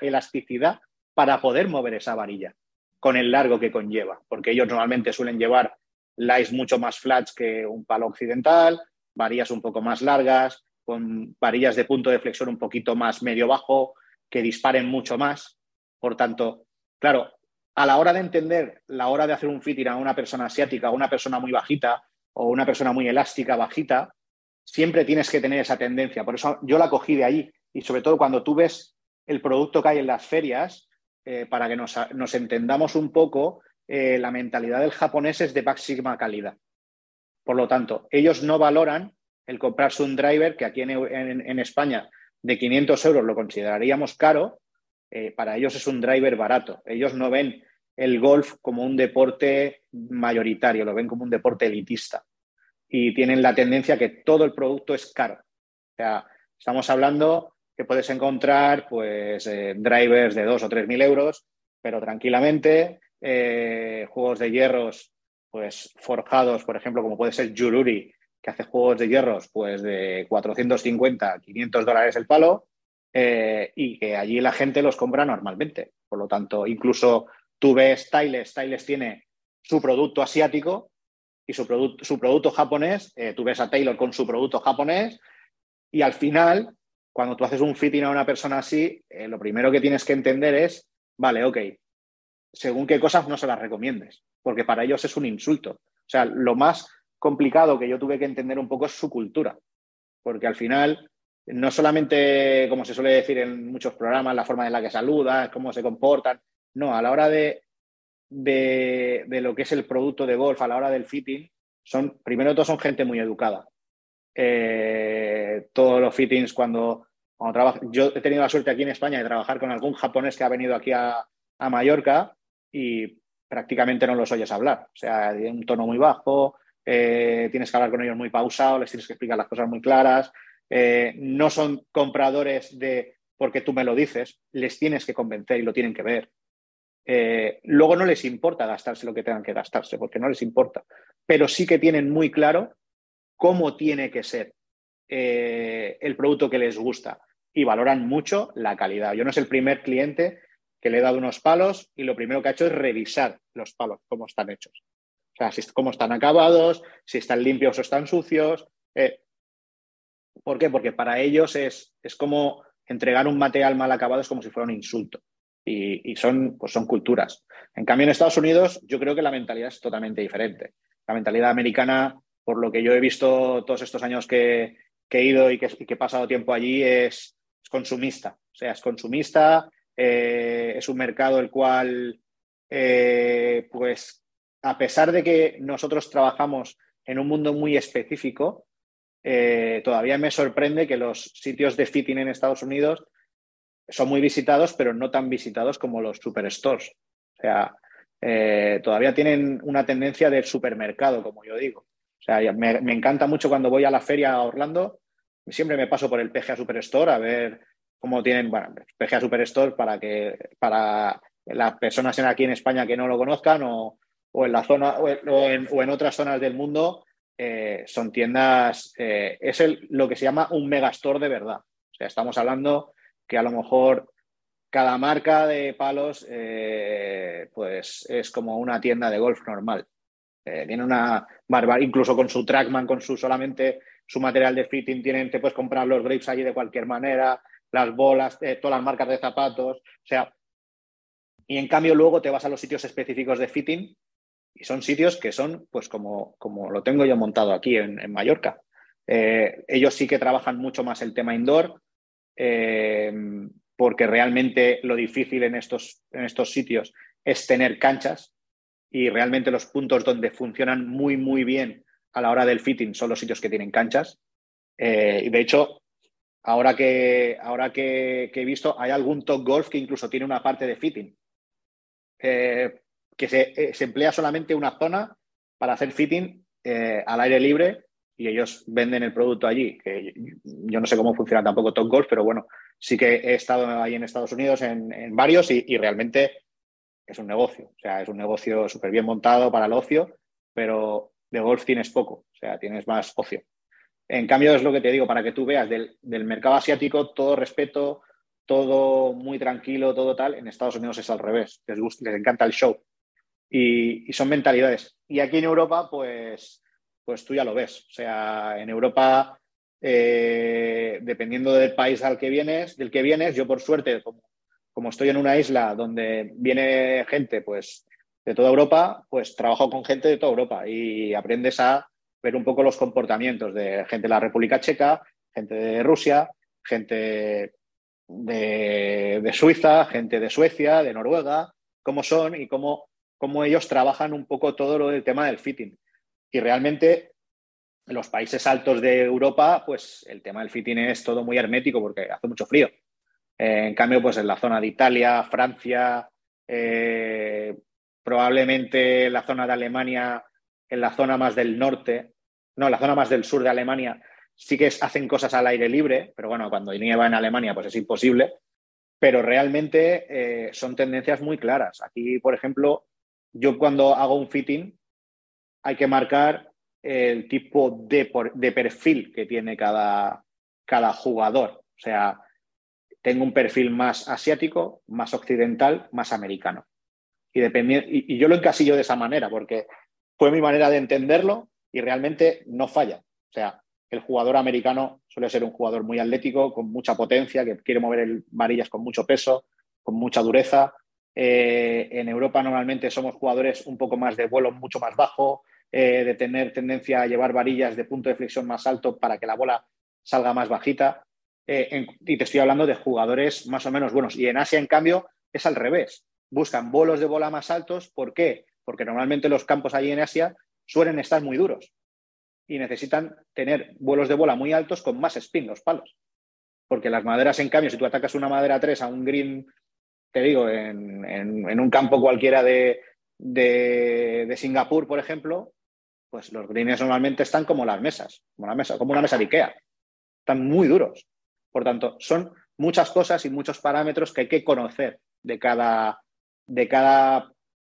elasticidad para poder mover esa varilla con el largo que conlleva, porque ellos normalmente suelen llevar lies mucho más flats que un palo occidental, varillas un poco más largas, con varillas de punto de flexión un poquito más medio-bajo, que disparen mucho más. Por tanto, claro, a la hora de entender la hora de hacer un fitting a una persona asiática, a una persona muy bajita o una persona muy elástica, bajita, siempre tienes que tener esa tendencia. Por eso yo la cogí de ahí y sobre todo cuando tú ves el producto que hay en las ferias, eh, para que nos, entendamos un poco, eh, la mentalidad del japonés es de máxima calidad. Por lo tanto, ellos no valoran el comprarse un driver que aquí en, España de 500 euros lo consideraríamos caro, eh, para ellos es un driver barato. Ellos no ven el golf como un deporte mayoritario, lo ven como un deporte elitista. Y tienen la tendencia que todo el producto es caro. O sea, estamos hablando que puedes encontrar pues, eh, drivers de 2 o 3 mil euros, pero tranquilamente, eh, juegos de hierros pues, forjados, por ejemplo, como puede ser Jururi, que hace juegos de hierros pues, de 450, 500 dólares el palo, eh, y que allí la gente los compra normalmente. Por lo tanto, incluso tú ves Styles, Styles tiene su producto asiático y su, producto, su producto japonés, tú ves a Taylor con su producto japonés, y al final cuando tú haces un fitting a una persona así, eh, lo primero que tienes que entender es, vale, ok, según qué cosas no se las recomiendes, porque para ellos es un insulto. O sea, lo más complicado que yo tuve que entender un poco su cultura, porque al final no solamente, como se suele decir en muchos programas, la forma en la que saludan, cómo se comportan, no, a la hora de, de, de lo que es el producto de golf, a la hora del fitting, son, primero de todo son gente muy educada. Eh, todos los fittings cuando, cuando trabajo. Yo he tenido la suerte aquí en España de trabajar con algún japonés que ha venido aquí a, Mallorca y prácticamente no los oyes hablar. O sea, de un tono muy bajo, eh, tienes que hablar con ellos muy pausado, les tienes que explicar las cosas muy claras. Eh, no son compradores de porque tú me lo dices, les tienes que convencer y lo tienen que ver. luego no les importa gastarse lo que tengan que gastarse, porque no les importa, pero sí que tienen muy claro cómo tiene que ser eh, el producto que les gusta y valoran mucho la calidad. Yo no es el primer cliente que le he dado unos palos y lo primero que ha hecho es revisar los palos, cómo están hechos. O sea, si, cómo están acabados, si están limpios o están sucios. Eh, ¿Por qué? Porque para ellos es, es, como entregar un material mal acabado, es como si fuera un insulto. Y, son, pues son culturas. En cambio, en Estados Unidos, yo creo que la mentalidad es totalmente diferente. La mentalidad americana por lo que yo he visto todos estos años que, he ido y que, he pasado tiempo allí, es, consumista. O sea, es consumista, eh, es un mercado el cual, eh, pues, a pesar de que nosotros trabajamos en un mundo muy específico, eh, todavía me sorprende que los sitios de fitting en Estados Unidos son muy visitados, pero no tan visitados como los superstores. O sea, todavía tienen una tendencia del supermercado, como yo digo. O sea, me, encanta mucho cuando voy a la feria a Orlando, siempre me paso por el PGA Superstore a ver cómo tienen, bueno, PGA Superstore para que para las personas aquí en España que no lo conozcan o, en la zona o en, otras zonas del mundo, eh, son tiendas, eh, es el, lo que se llama un megastore de verdad. O sea, estamos hablando que a lo mejor cada marca de palos eh, pues es como una tienda de golf normal. Tiene una barbaridad, incluso con su trackman, con su solamente su material de fitting, tienen, te puedes comprar los grips allí de cualquier manera, las bolas, todas las marcas de zapatos, o sea, y en cambio luego te vas a los sitios específicos de fitting y son sitios que son pues como, como lo tengo yo montado aquí en, Mallorca. Eh, ellos sí que trabajan mucho más el tema indoor, porque realmente lo difícil en estos, en estos sitios es tener canchas y realmente los puntos donde funcionan muy, muy bien a la hora del fitting son los sitios que tienen canchas. Eh, y de hecho, ahora que, ahora que, he visto, hay algún top golf que incluso tiene una parte de fitting, eh, que eh, se, emplea solamente una zona para hacer fitting al aire libre y ellos venden el producto allí. Que yo no sé cómo funciona tampoco top golf, pero bueno, sí que he estado ahí en Estados Unidos en, varios y realmente es un negocio. O sea, es un negocio súper bien montado para el ocio, pero de golf tienes poco, o sea, tienes más ocio. En cambio, es lo que te digo, para que tú veas del, mercado asiático, todo respeto, todo muy tranquilo, todo tal. En Estados Unidos es al revés, les, gusta, les encanta el show. Y, son mentalidades. Y aquí en Europa, pues, pues tú ya lo ves. O sea, en Europa, eh, dependiendo del país al que vienes, del que vienes, yo por suerte, como como estoy en una isla donde viene gente pues, de toda Europa, pues trabajo con gente de toda Europa y aprendes a ver un poco los comportamientos de gente de la República Checa, gente de Rusia, gente de, Suiza, gente de Suecia, de Noruega, cómo son y cómo, cómo ellos trabajan un poco todo lo del tema del fitting. Y realmente En los países altos de Europa, pues el tema del fitting es todo muy hermético porque hace mucho frío. Eh, en cambio, pues en la zona de Italia, Francia, eh, probablemente la zona de Alemania, en la zona más del norte, no, en la zona más del sur de Alemania, sí que hacen cosas al aire libre, pero bueno, cuando nieva en Alemania, pues es imposible. Pero realmente eh, son tendencias muy claras. Aquí, por ejemplo, yo cuando hago un fitting, hay que marcar el tipo de, perfil que tiene cada, cada jugador. O sea, tengo un perfil más asiático, más occidental, más americano. Y, y, yo lo encasillo de esa manera, porque fue mi manera de entenderlo y realmente no falla. O sea, el jugador americano suele ser un jugador muy atlético, con mucha potencia, que quiere mover el, varillas con mucho peso, con mucha dureza. Eh, en Europa normalmente somos jugadores un poco más de vuelo mucho más bajo, eh, de tener tendencia a llevar varillas de punto de flexión más alto para que la bola salga más bajita. Eh, y te estoy hablando de jugadores más o menos buenos. Y en Asia, en cambio, es al revés. Buscan bolos de bola más altos. ¿Por qué? Porque normalmente los campos allí en Asia suelen estar muy duros y necesitan tener vuelos de bola muy altos con más spin los palos. Porque las maderas, en cambio, si tú atacas una madera 3 a un green, te digo, en, un campo cualquiera de, de, Singapur, por ejemplo, pues los greens normalmente están como las mesas, como, mesa, como una mesa de Ikea. Están muy duros. Por tanto, son muchas cosas y muchos parámetros que hay que conocer de cada, de cada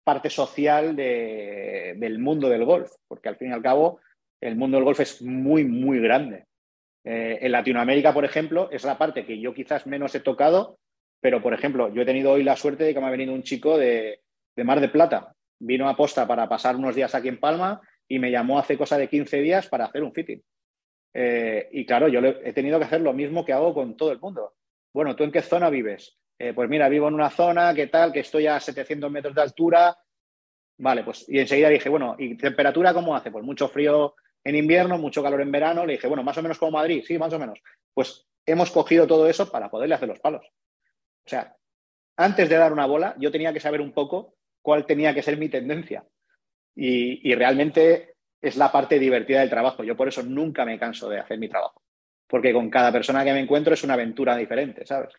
parte social del mundo del golf, porque al fin y al cabo el mundo del golf es muy, muy grande. Eh, en Latinoamérica, por ejemplo, es la parte que yo quizás menos he tocado, pero, por ejemplo, yo he tenido hoy la suerte de que me ha venido un chico de, Mar de Plata. Vino a posta para pasar unos días aquí en Palma y me llamó hace cosa de 15 días para hacer un fitting. Eh, y claro, yo he tenido que hacer lo mismo que hago con todo el mundo. Bueno, ¿tú en qué zona vives? Eh, pues mira, vivo en una zona, ¿qué tal? Que estoy a 700 metros de altura. Vale, pues y enseguida dije, bueno, ¿y temperatura cómo hace? Pues mucho frío en invierno, mucho calor en verano. Le dije, bueno, más o menos como Madrid, sí, más o menos. Pues hemos cogido todo eso para poderle hacer los palos. O sea, antes de dar una bola, yo tenía que saber un poco cuál tenía que ser mi tendencia. y realmente es la parte divertida del trabajo. Yo por eso nunca me canso de hacer mi trabajo, porque con cada persona que me encuentro es una aventura diferente, ¿sabes?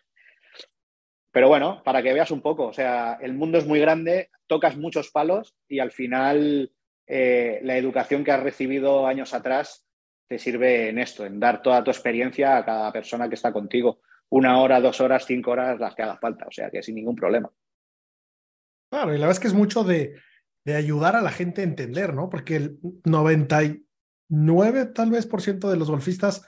Pero bueno, para que veas un poco, o sea, el mundo es muy grande, tocas muchos palos y al final eh, la educación que has recibido años atrás te sirve en esto, en dar toda tu experiencia a cada persona que está contigo. Una hora, dos horas, cinco horas, las que haga falta, o sea que sin ningún problema.
Claro, y la verdad es que es mucho de, de ayudar a la gente a entender, ¿no? Porque el 99 tal vez por ciento de los golfistas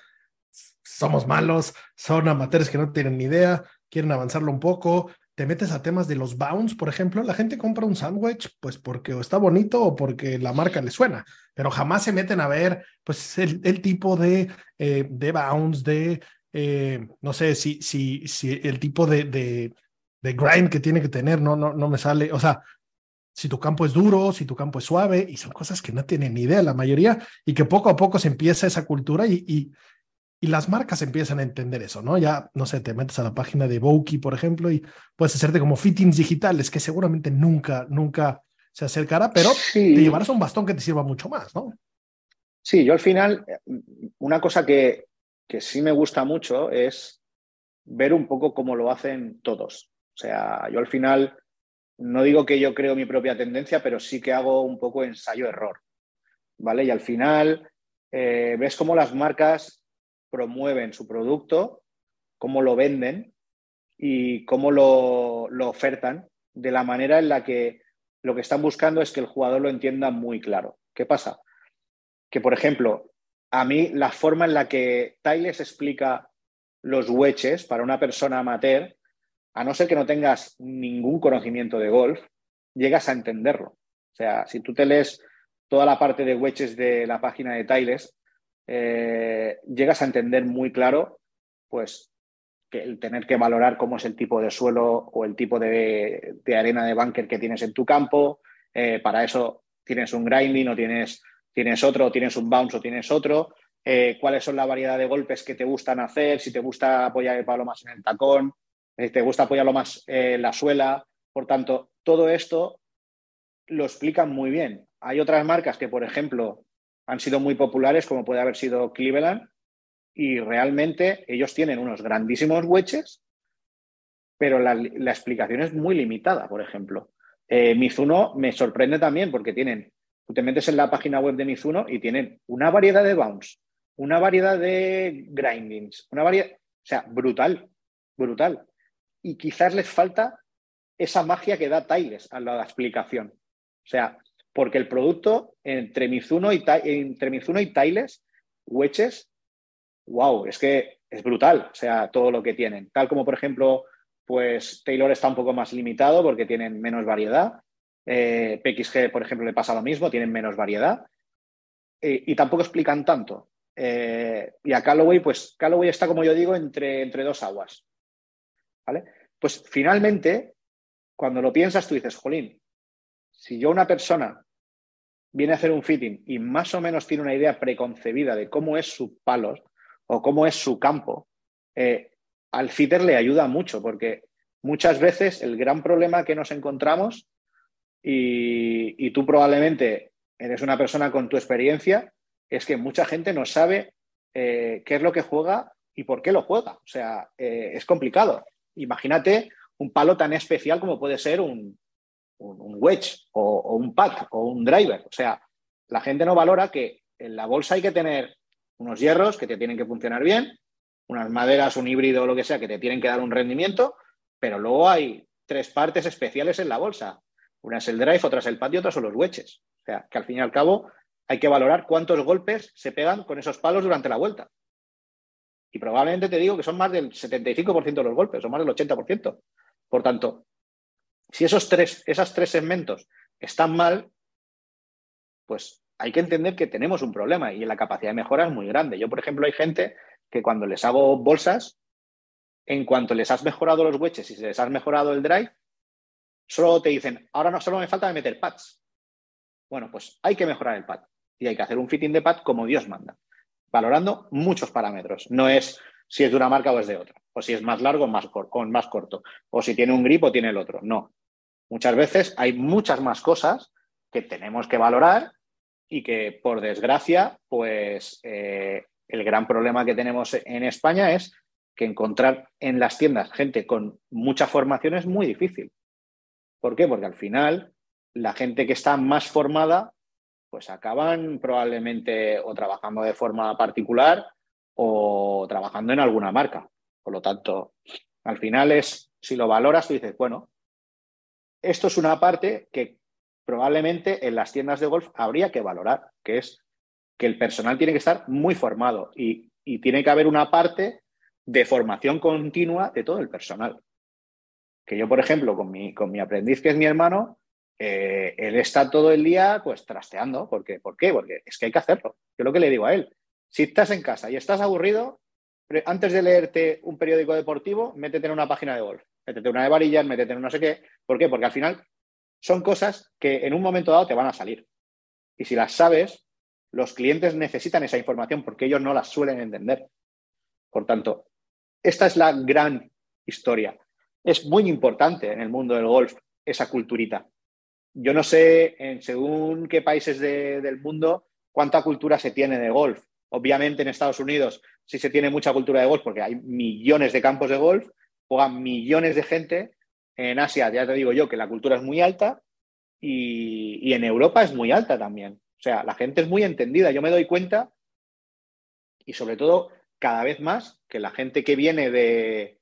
somos malos, son amateurs que no tienen ni idea, quieren avanzarlo un poco. Te metes a temas de los bounce, por ejemplo, la gente compra un sandwich pues porque está bonito o porque la marca le suena, pero jamás se meten a ver pues el, tipo de, eh, de bounce, de, eh, no sé, si, si, si el tipo de, de, de grind que tiene que tener, no, no, no me sale, o sea, si tu campo es duro, si tu campo es suave, y son cosas que no tienen ni idea la mayoría, y que poco a poco se empieza esa cultura y, y, las marcas empiezan a entender eso, ¿no? Ya, no sé, te metes a la página de Bokey, por ejemplo, y puedes hacerte como fittings digitales, que seguramente nunca, nunca se acercará, pero te llevarás un bastón que te sirva mucho más, ¿no?
Sí, yo al final, una cosa que, que sí me gusta mucho es ver un poco cómo lo hacen todos. O sea, yo al final no digo que yo creo mi propia tendencia, pero sí que hago un poco ensayo-error. ¿Vale? Y al final eh, ves cómo las marcas promueven su producto, cómo lo venden y cómo lo, lo ofertan de la manera en la que lo que están buscando es que el jugador lo entienda muy claro. ¿Qué pasa? Que, por ejemplo, a mí la forma en la que Tiles explica los wedges para una persona amateur a no ser que no tengas ningún conocimiento de golf, llegas a entenderlo. O sea, si tú te lees toda la parte de wedges de la página de Tiles, eh, llegas a entender muy claro, pues, que el tener que valorar cómo es el tipo de suelo o el tipo de, arena de bunker que tienes en tu campo. Eh, para eso tienes un grinding o tienes, tienes otro, tienes un bounce o tienes otro. Eh, cuáles son la variedad de golpes que te gustan hacer, si te gusta apoyar el palo más en el tacón, eh, te gusta apoyarlo más en la suela. Por tanto, todo esto lo explican muy bien. Hay otras marcas que, por ejemplo, han sido muy populares, como puede haber sido Cleveland, y realmente ellos tienen unos grandísimos wedges, pero la, explicación es muy limitada, por ejemplo. Eh, Mizuno me sorprende también porque tienen, tú te metes en la página web de Mizuno y tienen una variedad de bounce, una variedad de grindings, una variedad, o sea, brutal, brutal. Y quizás les falta esa magia que da Tiles a la explicación. O sea, porque el producto entre Mizuno y, entre Mizuno y Tiles, wedges, wow, es que es brutal, o sea, todo lo que tienen. Tal como, por ejemplo, pues Taylor está un poco más limitado porque tienen menos variedad. Eh, PXG, por ejemplo, le pasa lo mismo, tienen menos variedad. Eh, y tampoco explican tanto. Eh, y a Callaway, pues Callaway está, como yo digo, entre, entre dos aguas. ¿Vale? Pues finalmente, cuando lo piensas, tú dices, Jolín, si yo una persona viene a hacer un fitting y más o menos tiene una idea preconcebida de cómo es su palos o cómo es su campo, al fitter le ayuda mucho porque muchas veces el gran problema que nos encontramos y, tú probablemente eres una persona con tu experiencia es que mucha gente no sabe eh, qué es lo que juega y por qué lo juega. O sea, eh, es complicado. Imagínate un palo tan especial como puede ser un, wedge o, un pad o un driver. O sea, la gente no valora que en la bolsa hay que tener unos hierros que te tienen que funcionar bien, unas maderas, un híbrido o lo que sea que te tienen que dar un rendimiento, pero luego hay tres partes especiales en la bolsa. Una es el drive, otra es el y otra son los wedges. O sea, que al fin y al cabo hay que valorar cuántos golpes se pegan con esos palos durante la vuelta. Y probablemente te digo que son más del 75% de los golpes, o más del 80%. Por tanto, si esos tres, esos tres segmentos están mal, pues hay que entender que tenemos un problema y la capacidad de mejora es muy grande. Yo, por ejemplo, hay gente que cuando les hago bolsas, en cuanto les has mejorado los wedges y se les has mejorado el drive, solo te dicen, ahora no solo me falta meter pads. Bueno, pues hay que mejorar el pad y hay que hacer un fitting de pad como Dios manda, valorando muchos parámetros. No es si es de una marca o es de otra, o si es más largo o más, corto, o si tiene un grip o tiene el otro. No, Muchas veces hay muchas más cosas que tenemos que valorar y que, por desgracia, pues eh, el gran problema que tenemos en España es que encontrar en las tiendas gente con mucha formación es muy difícil. ¿Por qué? Porque al final la gente que está más formada, pues acaban probablemente o trabajando de forma particular o trabajando en alguna marca. Por lo tanto, al final es, si lo valoras, tú dices, bueno, esto es una parte que probablemente en las tiendas de golf habría que valorar, que es que el personal tiene que estar muy formado y, tiene que haber una parte de formación continua de todo el personal. Que yo, por ejemplo, con mi, con mi aprendiz, que es mi hermano, eh, él está todo el día pues trasteando. Porque, ¿Por qué? Porque es que hay que hacerlo. Yo lo que le digo a él, si estás en casa y estás aburrido, antes de leerte un periódico deportivo, métete en una página de golf métete una de varillas, métete en no sé qué. ¿Por qué? Porque al final son cosas que en un momento dado te van a salir. Y si las sabes, los clientes necesitan esa información porque ellos no las suelen entender. Por tanto, esta es la gran historia. Es muy importante en el mundo del golf esa culturita. Yo no sé, en según qué países del mundo, cuánta cultura se tiene de golf. Obviamente en Estados Unidos sí se tiene mucha cultura de golf porque hay millones de campos de golf, juegan millones de gente. En Asia, ya te digo yo, que la cultura es muy alta y, en Europa es muy alta también. O sea, la gente es muy entendida. Yo me doy cuenta y sobre todo cada vez más que la gente que viene de,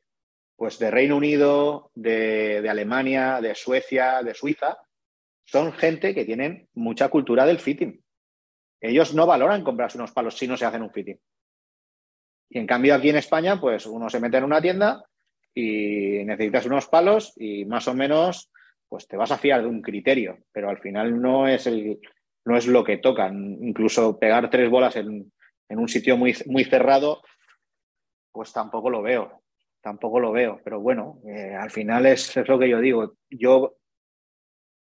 pues de Reino Unido, de, Alemania, de Suecia, de Suiza, son gente que tienen mucha cultura del fitting. Ellos no valoran comprarse unos palos si no se hacen un fitting. Y en cambio aquí en España, pues uno se mete en una tienda, y necesitas unos palos y más o menos pues te vas a fiar de un criterio, pero al final no es, el, no es lo que tocan. Incluso pegar tres bolas en, un sitio muy, muy cerrado, pues tampoco lo veo, tampoco lo veo. Pero bueno, eh, al final es, lo que yo digo. Yo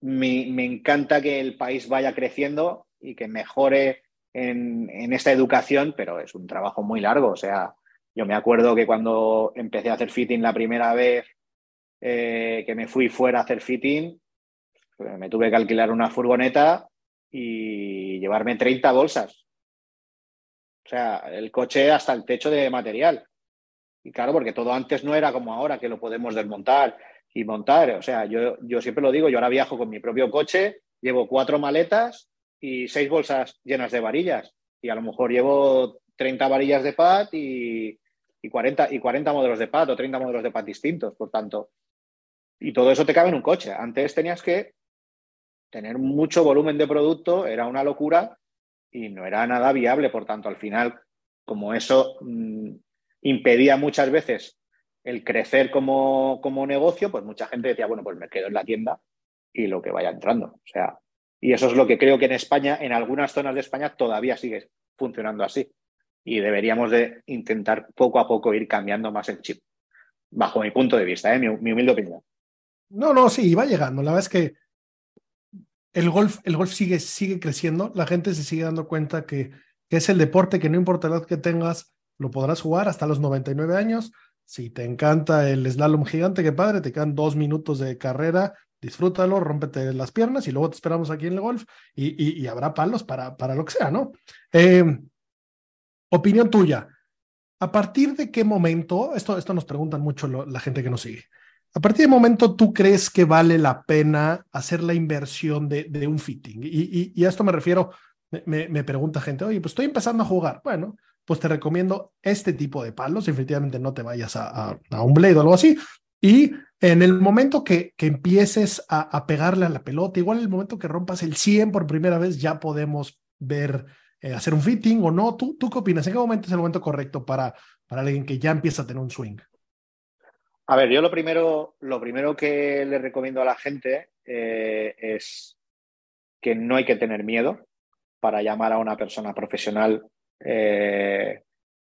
me, encanta que el país vaya creciendo y que mejore en, en esta educación, pero es un trabajo muy largo. O sea, yo me acuerdo que cuando empecé a hacer fitting la primera vez eh, que me fui fuera a hacer fitting, pues me tuve que alquilar una furgoneta y llevarme 30 bolsas sea, el coche hasta el techo de material. Y claro, porque todo antes no era como ahora, que lo podemos desmontar y montar. O sea, yo, yo siempre lo digo, yo ahora viajo con mi propio coche, llevo cuatro maletas y seis bolsas llenas de varillas. Y a lo mejor llevo 30 varillas de pad y, y, 40, y 40 modelos de pad o 30 modelos de pad distintos, por tanto. Y todo eso te cabe en un coche. Antes tenías que tener mucho volumen de producto, era una locura y no era nada viable. Por tanto, al final, como eso mmm, impedía muchas veces el crecer como, como, negocio, pues mucha gente decía, bueno, pues me quedo en la tienda y lo que vaya entrando. O sea, y eso es lo que creo que en España, en algunas zonas de España, todavía sigue funcionando así. Y deberíamos de intentar poco a poco ir cambiando más el chip, bajo mi punto de vista, ¿eh? mi, mi humilde opinión.
No, no, sí, va llegando. La verdad es que el golf, el golf sigue, sigue creciendo, la gente se sigue dando cuenta que, que, es el deporte que no importa la edad que tengas, lo podrás jugar hasta los 99 años. Si te encanta el slalom gigante, qué padre, te quedan dos minutos de carrera, disfrútalo, rómpete las piernas y luego te esperamos aquí en el golf y, y, habrá palos para, para, lo que sea, ¿no? Eh, opinión tuya. ¿A partir de qué momento, esto, esto nos preguntan mucho la gente que nos sigue, ¿A partir de momento tú crees que vale la pena hacer la inversión de, un fitting? Y, y, y, a esto me refiero, me, me, pregunta gente, oye, pues estoy empezando a jugar. Bueno, pues te recomiendo este tipo de palos. Definitivamente no te vayas a, a, a un blade o algo así. Y en el momento que, que empieces a, a, pegarle a la pelota, igual en el momento que rompas el 100 por primera vez, ya podemos ver eh, hacer un fitting o no. ¿Tú, ¿Tú qué opinas? ¿En qué momento es el momento correcto para, para alguien que ya empieza a tener un swing?
A ver, yo lo primero, lo primero que le recomiendo a la gente eh, es que no hay que tener miedo para llamar a una persona profesional eh,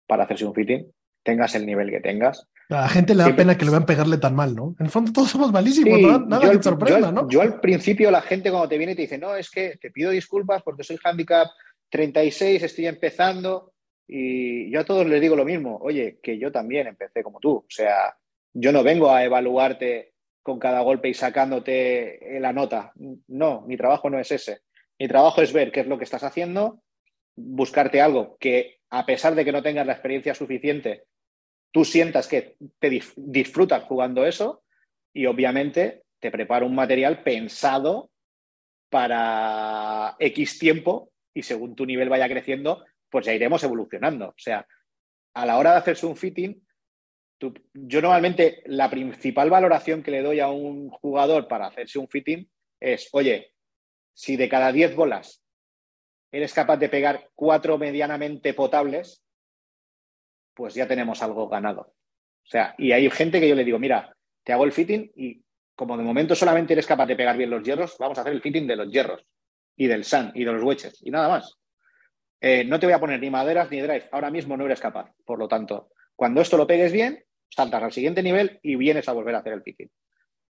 para hacerse un fitting, tengas el nivel que tengas.
A la gente le da Siempre... pena que le vean pegarle tan mal, ¿no? En el fondo todos somos malísimos, nada que te sorprenda,
yo,
¿no?
Yo al principio la gente cuando te viene y te dice, no, es que te pido disculpas porque soy handicap 36, estoy empezando y yo a todos les digo lo mismo, oye, que yo también empecé como tú, o sea, yo no vengo a evaluarte con cada golpe y sacándote la nota. No, mi trabajo no es ese. Mi trabajo es ver qué es lo que estás haciendo, buscarte algo que, a pesar de que no tengas la experiencia suficiente, tú sientas que te disfrutas jugando eso y obviamente te preparo un material pensado para X tiempo y según tu nivel vaya creciendo, pues ya iremos evolucionando. O sea, a la hora de hacerse un fitting, yo normalmente la principal valoración que le doy a un jugador para hacerse un fitting es, oye, si de cada 10 bolas eres capaz de pegar cuatro medianamente potables, pues ya tenemos algo ganado. O sea, y hay gente que yo le digo, mira, te hago el fitting y como de momento solamente eres capaz de pegar bien los hierros, vamos a hacer el fitting de los hierros y del sun y de los wedges y nada más. Eh, no te voy a poner ni maderas ni drive, ahora mismo no eres capaz. Por lo tanto, cuando esto lo pegues bien, saltas al siguiente nivel y vienes a volver a hacer el fitting.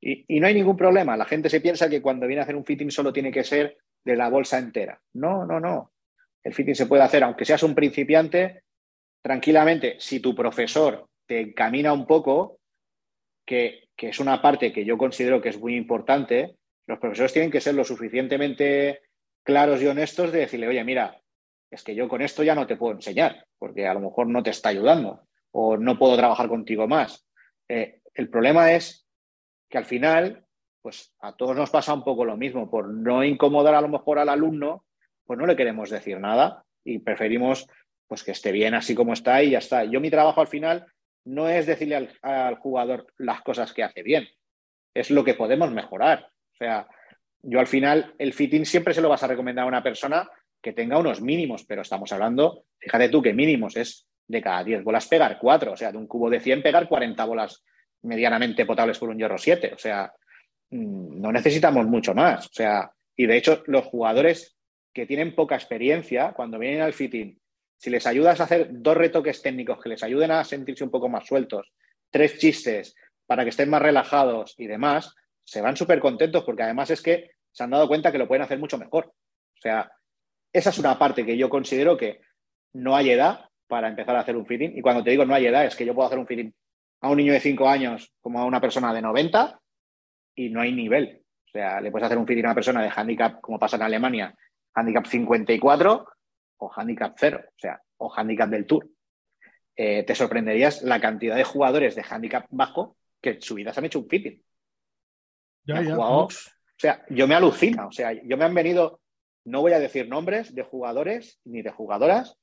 Y, y, no hay ningún problema. La gente se piensa que cuando viene a hacer un fitting solo tiene que ser de la bolsa entera. No, no, no. El fitting se puede hacer, aunque seas un principiante, tranquilamente. Si tu profesor te encamina un poco, que, que es una parte que yo considero que es muy importante, los profesores tienen que ser lo suficientemente claros y honestos de decirle, oye, mira, es que yo con esto ya no te puedo enseñar, porque a lo mejor no te está ayudando o no puedo trabajar contigo más. Eh, el problema es que al final, pues a todos nos pasa un poco lo mismo. Por no incomodar a lo mejor al alumno, pues no le queremos decir nada y preferimos pues que esté bien así como está y ya está. Yo mi trabajo al final no es decirle al, jugador las cosas que hace bien, es lo que podemos mejorar. O sea, yo al final el fitting siempre se lo vas a recomendar a una persona que tenga unos mínimos, pero estamos hablando, fíjate tú que mínimos es de cada 10 bolas pegar 4, o sea, de un cubo de 100 pegar 40 bolas medianamente potables por un hierro 7, o sea, no necesitamos mucho más, o sea, y de hecho los jugadores que tienen poca experiencia, cuando vienen al fitting, si les ayudas a hacer dos retoques técnicos que les ayuden a sentirse un poco más sueltos, tres chistes para que estén más relajados y demás, se van súper contentos porque además es que se han dado cuenta que lo pueden hacer mucho mejor. O sea, esa es una parte que yo considero que no hay edad para empezar a hacer un fitting. Y cuando te digo no hay edad, es que yo puedo hacer un fitting a un niño de 5 años como a una persona de 90 y no hay nivel. O sea, le puedes hacer un fitting a una persona de handicap, como pasa en Alemania, handicap 54 o handicap 0. O sea, o handicap del Tour, eh, te sorprenderías la cantidad de jugadores de handicap bajo que en su vida se han hecho un fitting. o sea, yo me alucina, o sea, yo me han venido, no voy a decir nombres de jugadores ni de jugadoras,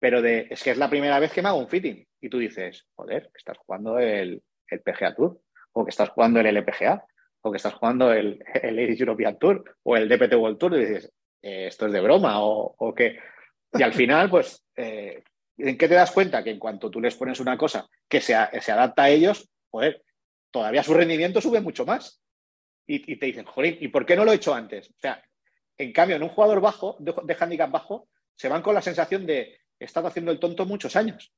pero de, es que es la primera vez que me hago un fitting. Y tú dices, joder, que estás jugando el, el PGA Tour, o que estás jugando el LPGA, o que estás jugando el, el European Tour, o el DPT World Tour, y dices, eh, esto es de broma, o, o que. Y al final, pues, eh, ¿en qué te das cuenta? Que en cuanto tú les pones una cosa que se, se adapta a ellos, joder, todavía su rendimiento sube mucho más. Y, y, te dicen, joder, ¿y por qué no lo he hecho antes? O sea, en cambio, en un jugador bajo, de, de handicap bajo, se van con la sensación de he estado haciendo el tonto muchos años.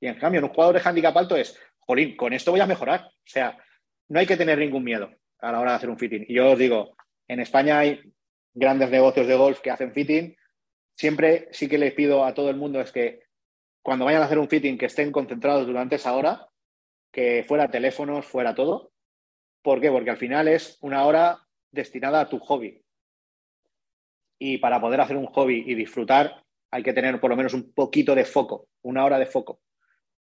Y en cambio, en un jugador de handicap alto es, jolín, con esto voy a mejorar. O sea, no hay que tener ningún miedo a la hora de hacer un fitting. Y yo os digo, en España hay grandes negocios de golf que hacen fitting. Siempre sí que le pido a todo el mundo es que cuando vayan a hacer un fitting que estén concentrados durante esa hora, que fuera teléfonos, fuera todo. ¿Por qué? Porque al final es una hora destinada a tu hobby. Y para poder hacer un hobby y disfrutar, hay que tener por lo menos un poquito de foco, una hora de foco.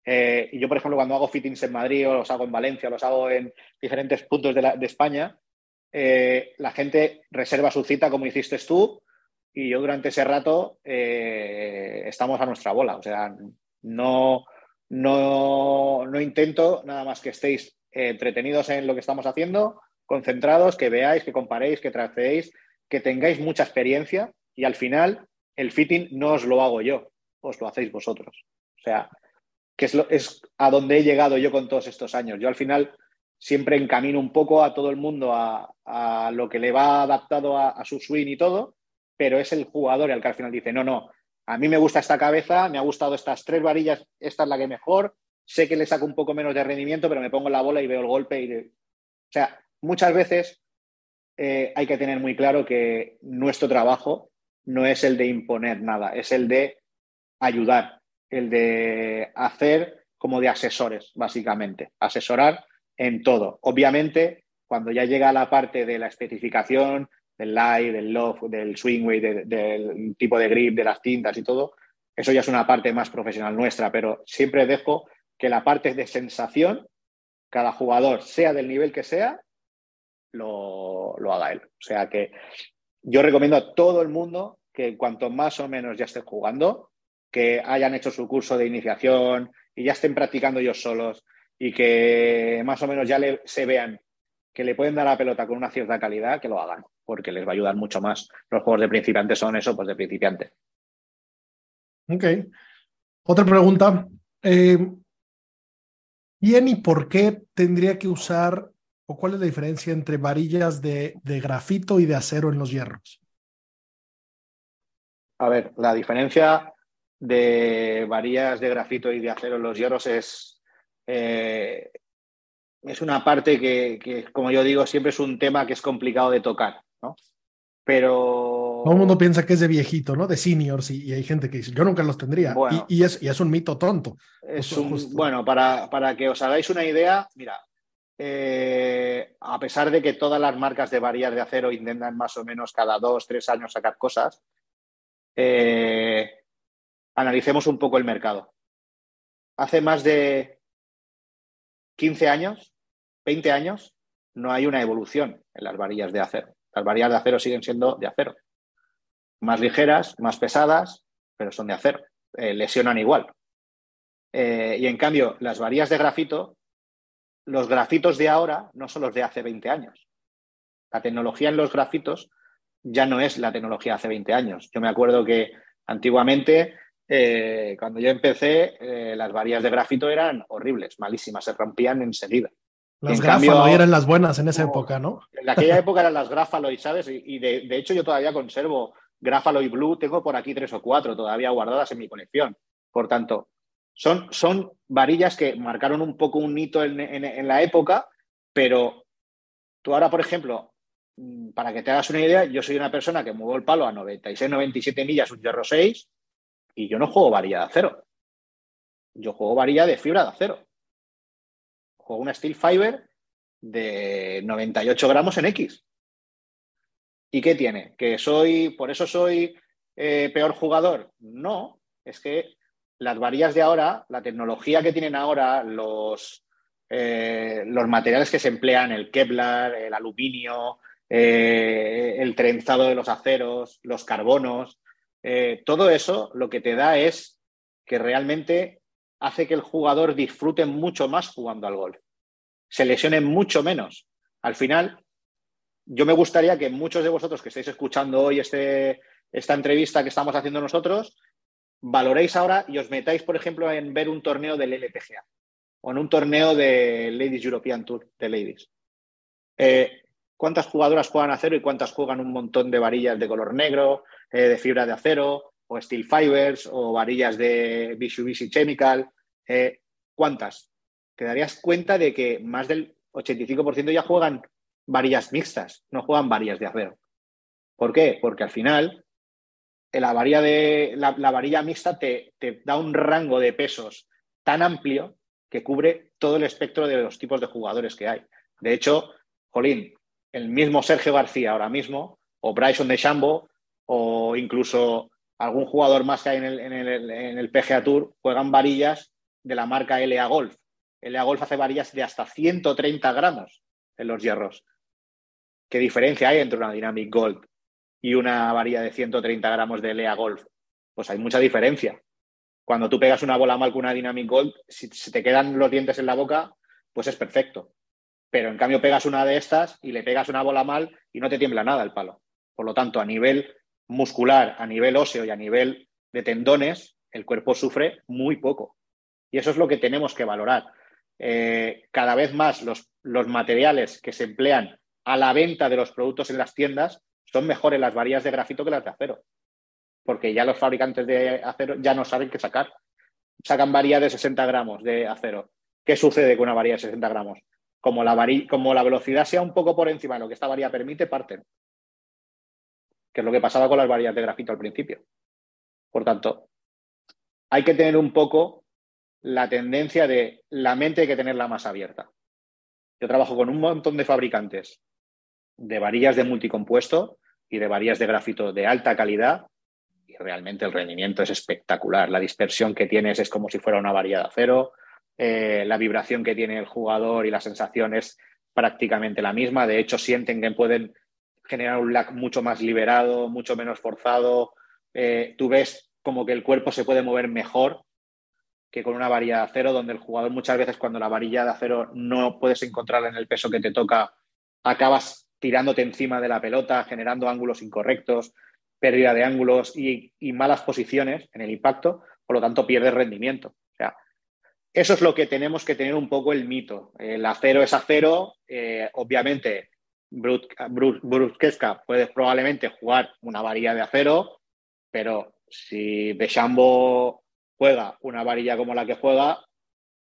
Eh, y yo, por ejemplo, cuando hago fittings en Madrid o los hago en Valencia, los hago en diferentes puntos de, España, eh, la gente reserva su cita como hiciste tú y yo durante ese rato eh, estamos a nuestra bola. O sea, no, no, no intento nada más que estéis entretenidos en lo que estamos haciendo, concentrados, que veáis, que comparéis, que traceéis, que tengáis mucha experiencia y al final el fitting no os lo hago yo, os lo hacéis vosotros. O sea, que es, lo, es a donde he llegado yo con todos estos años. Yo al final siempre encamino un poco a todo el mundo a, lo que le va adaptado a, su swing y todo, pero es el jugador el que al final dice, no, no, a mí me gusta esta cabeza, me ha gustado estas tres varillas, esta es la que mejor, sé que le saco un poco menos de rendimiento, pero me pongo la bola y veo el golpe. Y... O sea, muchas veces eh, hay que tener muy claro que nuestro trabajo no es el de imponer nada, es el de ayudar, el de hacer como de asesores, básicamente, asesorar en todo. Obviamente, cuando ya llega la parte de la especificación, del lie, del loft, del swing weight, de, del tipo de grip, de las tintas y todo, eso ya es una parte más profesional nuestra, pero siempre dejo que la parte de sensación, cada jugador, sea del nivel que sea, lo, lo haga él. O sea que yo recomiendo a todo el mundo que cuanto más o menos ya esté jugando, que hayan hecho su curso de iniciación y ya estén practicando ellos solos y que más o menos ya le, se vean que le pueden dar la pelota con una cierta calidad, que lo hagan, porque les va a ayudar mucho más. Los juegos de principiantes son eso, pues de principiante.
Ok. Otra pregunta. Eh, ¿Quién y por qué tendría que usar o cuál es la diferencia entre varillas de, de grafito y de acero en los hierros?
A ver, la diferencia de varillas de grafito y de acero en los hierros es, eh, es una parte que, que, como yo digo, siempre es un tema que es complicado de tocar, ¿no? Pero...
Todo el mundo piensa que es de viejito, ¿no? De seniors y, y hay gente que dice, yo nunca los tendría. Bueno, y, y, es, y, es, un mito tonto.
Es un, bueno, para, para, que os hagáis una idea, mira, eh, a pesar de que todas las marcas de varillas de acero intentan más o menos cada dos, tres años sacar cosas, eh, analicemos un poco el mercado. Hace más de 15 años, 20 años, no hay una evolución en las varillas de acero. Las varillas de acero siguen siendo de acero. Más ligeras, más pesadas, pero son de acero. Eh, lesionan igual. Eh, y en cambio, las varillas de grafito, los grafitos de ahora no son los de hace 20 años. La tecnología en los grafitos ya no es la tecnología hace 20 años. Yo me acuerdo que antiguamente eh, cuando yo empecé, eh, las varillas de grafito eran horribles, malísimas, se rompían enseguida.
Las en cambio, eran las buenas en esa época, ¿no?
En aquella época eran las Grafaloy, ¿sabes? Y, y de, de, hecho yo todavía conservo Grafaloy Blue, tengo por aquí tres o cuatro todavía guardadas en mi colección. Por tanto, son, son varillas que marcaron un poco un hito en, en, en la época, pero tú ahora, por ejemplo, mm, para que te hagas una idea, yo soy una persona que muevo el palo a 96, 97 millas, un hierro 6, y yo no juego varilla de acero. Yo juego varilla de fibra de acero. Juego una steel fiber de 98 gramos en X. ¿Y qué tiene? ¿Que soy, por eso soy eh, peor jugador? No, es que las varillas de ahora, la tecnología que tienen ahora, los, eh, los materiales que se emplean, el Kevlar, el aluminio, eh, el trenzado de los aceros, los carbonos, eh, todo eso lo que te da es que realmente hace que el jugador disfrute mucho más jugando al golf, se lesione mucho menos. Al final, yo me gustaría que muchos de vosotros que estáis escuchando hoy este, esta entrevista que estamos haciendo nosotros, valoréis ahora y os metáis, por ejemplo, en ver un torneo del LPGA o en un torneo de Ladies European Tour de Ladies. Eh, ¿Cuántas jugadoras juegan acero y cuántas juegan un montón de varillas de color negro, eh, de fibra de acero, o steel fibers, o varillas de Mitsubishi Chemical? Eh, ¿Cuántas? Te darías cuenta de que más del 85% ya juegan varillas mixtas, no juegan varillas de acero. ¿Por qué? Porque al final la varilla, de, la, varilla mixta te, te, da un rango de pesos tan amplio que cubre todo el espectro de los tipos de jugadores que hay. De hecho, Jolín, el mismo Sergio García ahora mismo, o Bryson de Chambo, o incluso algún jugador más que hay en el, PGA Tour, juegan varillas de la marca LA Golf. LA Golf hace varillas de hasta 130 gramos en los hierros. ¿Qué diferencia hay entre una Dynamic Gold y una varilla de 130 gramos de Lea Golf, pues hay mucha diferencia. Cuando tú pegas una bola mal con una Dynamic Gold, si se te quedan los dientes en la boca, pues es perfecto. Pero en cambio pegas una de estas y le pegas una bola mal y no te tiembla nada el palo. Por lo tanto, a nivel muscular, a nivel óseo y a nivel de tendones, el cuerpo sufre muy poco. Y eso es lo que tenemos que valorar. Eh, cada vez más los, los materiales que se emplean a la venta de los productos en las tiendas son mejores las varillas de grafito que las de acero. Porque ya los fabricantes de acero ya no saben qué sacar. Sacan varillas de 60 gramos de acero. ¿Qué sucede con una varilla de 60 gramos? Como la, como la velocidad sea un poco por encima de lo que esta varilla permite, parten. Que es lo que pasaba con las varillas de grafito al principio. Por tanto, hay que tener un poco la tendencia de la mente hay que tenerla más abierta. Yo trabajo con un montón de fabricantes de varillas de multicompuesto y de varillas de grafito de alta calidad y realmente el rendimiento es espectacular. La dispersión que tienes es como si fuera una varilla de acero, eh, la vibración que tiene el jugador y la sensación es prácticamente la misma. De hecho, sienten que pueden generar un lag mucho más liberado, mucho menos forzado. Eh, tú ves como que el cuerpo se puede mover mejor que con una varilla de acero, donde el jugador muchas veces cuando la varilla de acero no puedes encontrarla en el peso que te toca, acabas tirándote encima de la pelota, generando ángulos incorrectos, pérdida de ángulos y, malas posiciones en el impacto, por lo tanto pierdes rendimiento. Eso es lo que tenemos que tener un poco el mito. El acero es acero, eh, obviamente Brusquesca puede probablemente jugar una varilla de acero, pero si Bechambo juega una varilla como la que juega,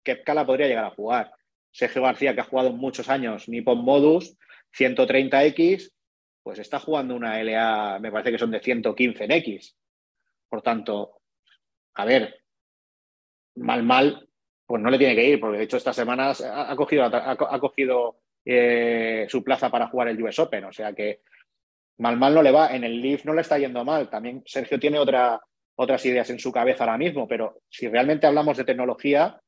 Kepka la podría llegar a jugar. Sergio García, que ha jugado muchos años Nippon Modus, 130X, pues está jugando una LA, me parece que son de 115 en X. Por tanto, a ver, mal, mal, pues no le tiene que ir, porque de hecho estas semanas ha, cogido, ha, cogido eh, su plaza para jugar el US Open, o sea que mal, mal no le va. En el Leaf no le está yendo mal. También Sergio tiene otra, otras ideas en su cabeza ahora mismo, pero si realmente hablamos de tecnología,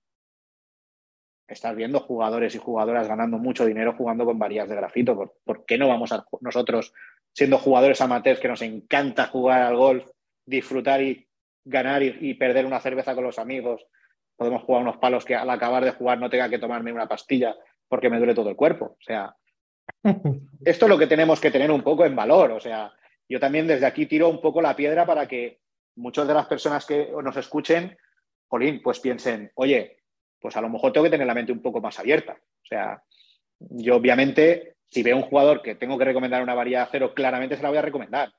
estás viendo jugadores y jugadoras ganando mucho dinero jugando con varillas de grafito. ¿Por, qué no vamos a nosotros, siendo jugadores amateurs que nos encanta jugar al golf, disfrutar y ganar y, perder una cerveza con los amigos? Podemos jugar unos palos que al acabar de jugar no tenga que tomarme una pastilla porque me duele todo el cuerpo. O sea, esto es lo que tenemos que tener un poco en valor. O sea, yo también desde aquí tiro un poco la piedra para que muchas de las personas que nos escuchen, Jolín, pues piensen, oye, pues a lo mejor tengo que tener la mente un poco más abierta. O sea, yo obviamente, si veo un jugador que tengo que recomendar una varilla de acero, claramente se la voy a recomendar.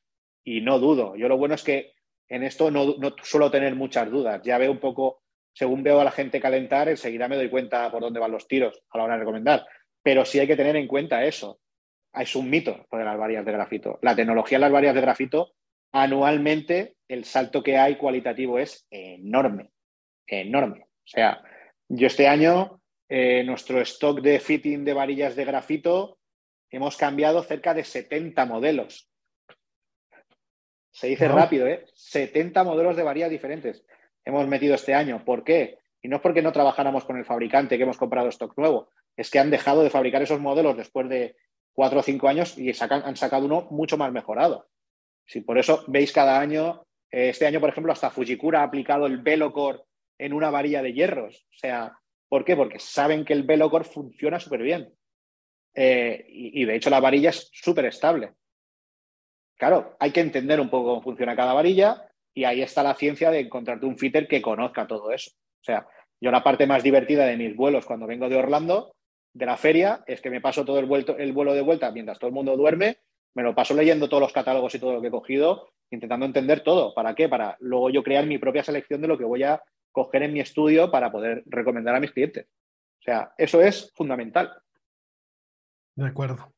Y no dudo. Yo lo bueno es que en esto no, suelo tener muchas dudas. Ya veo un poco, según veo a la gente calentar, enseguida me doy cuenta por dónde van los tiros a la hora de recomendar. Pero sí hay que tener en cuenta eso. Es un mito de las varillas de grafito. La tecnología de las varillas de grafito, anualmente el salto que hay cualitativo es enorme. Enorme. O sea, yo este año, eh, nuestro stock de fitting de varillas de grafito, hemos cambiado cerca de 70 modelos. Se dice rápido, ¿eh? 70 modelos de varillas diferentes. Hemos metido este año. ¿Por qué? Y no es porque no trabajáramos con el fabricante que hemos comprado stock nuevo, es que han dejado de fabricar esos modelos después de cuatro o cinco años y han sacado uno mucho más mejorado. Si por eso veis cada año, eh, este año, por ejemplo, hasta Fujikura ha aplicado el Velocore en una varilla de hierros. O sea, ¿por qué? Porque saben que el Velocore funciona súper bien. Eh, y, y, de hecho la varilla es súper estable. Claro, hay que entender un poco cómo funciona cada varilla y ahí está la ciencia de encontrarte un fitter que conozca todo eso. O sea, yo la parte más divertida de mis vuelos cuando vengo de Orlando, de la feria, es que me paso todo el, el vuelo de vuelta mientras todo el mundo duerme, me lo paso leyendo todos los catálogos y todo lo que he cogido, intentando entender todo. ¿Para qué? Para luego yo crear mi propia selección de lo que voy a coger en mi estudio para poder recomendar a mis clientes. O sea, eso es fundamental.
De acuerdo.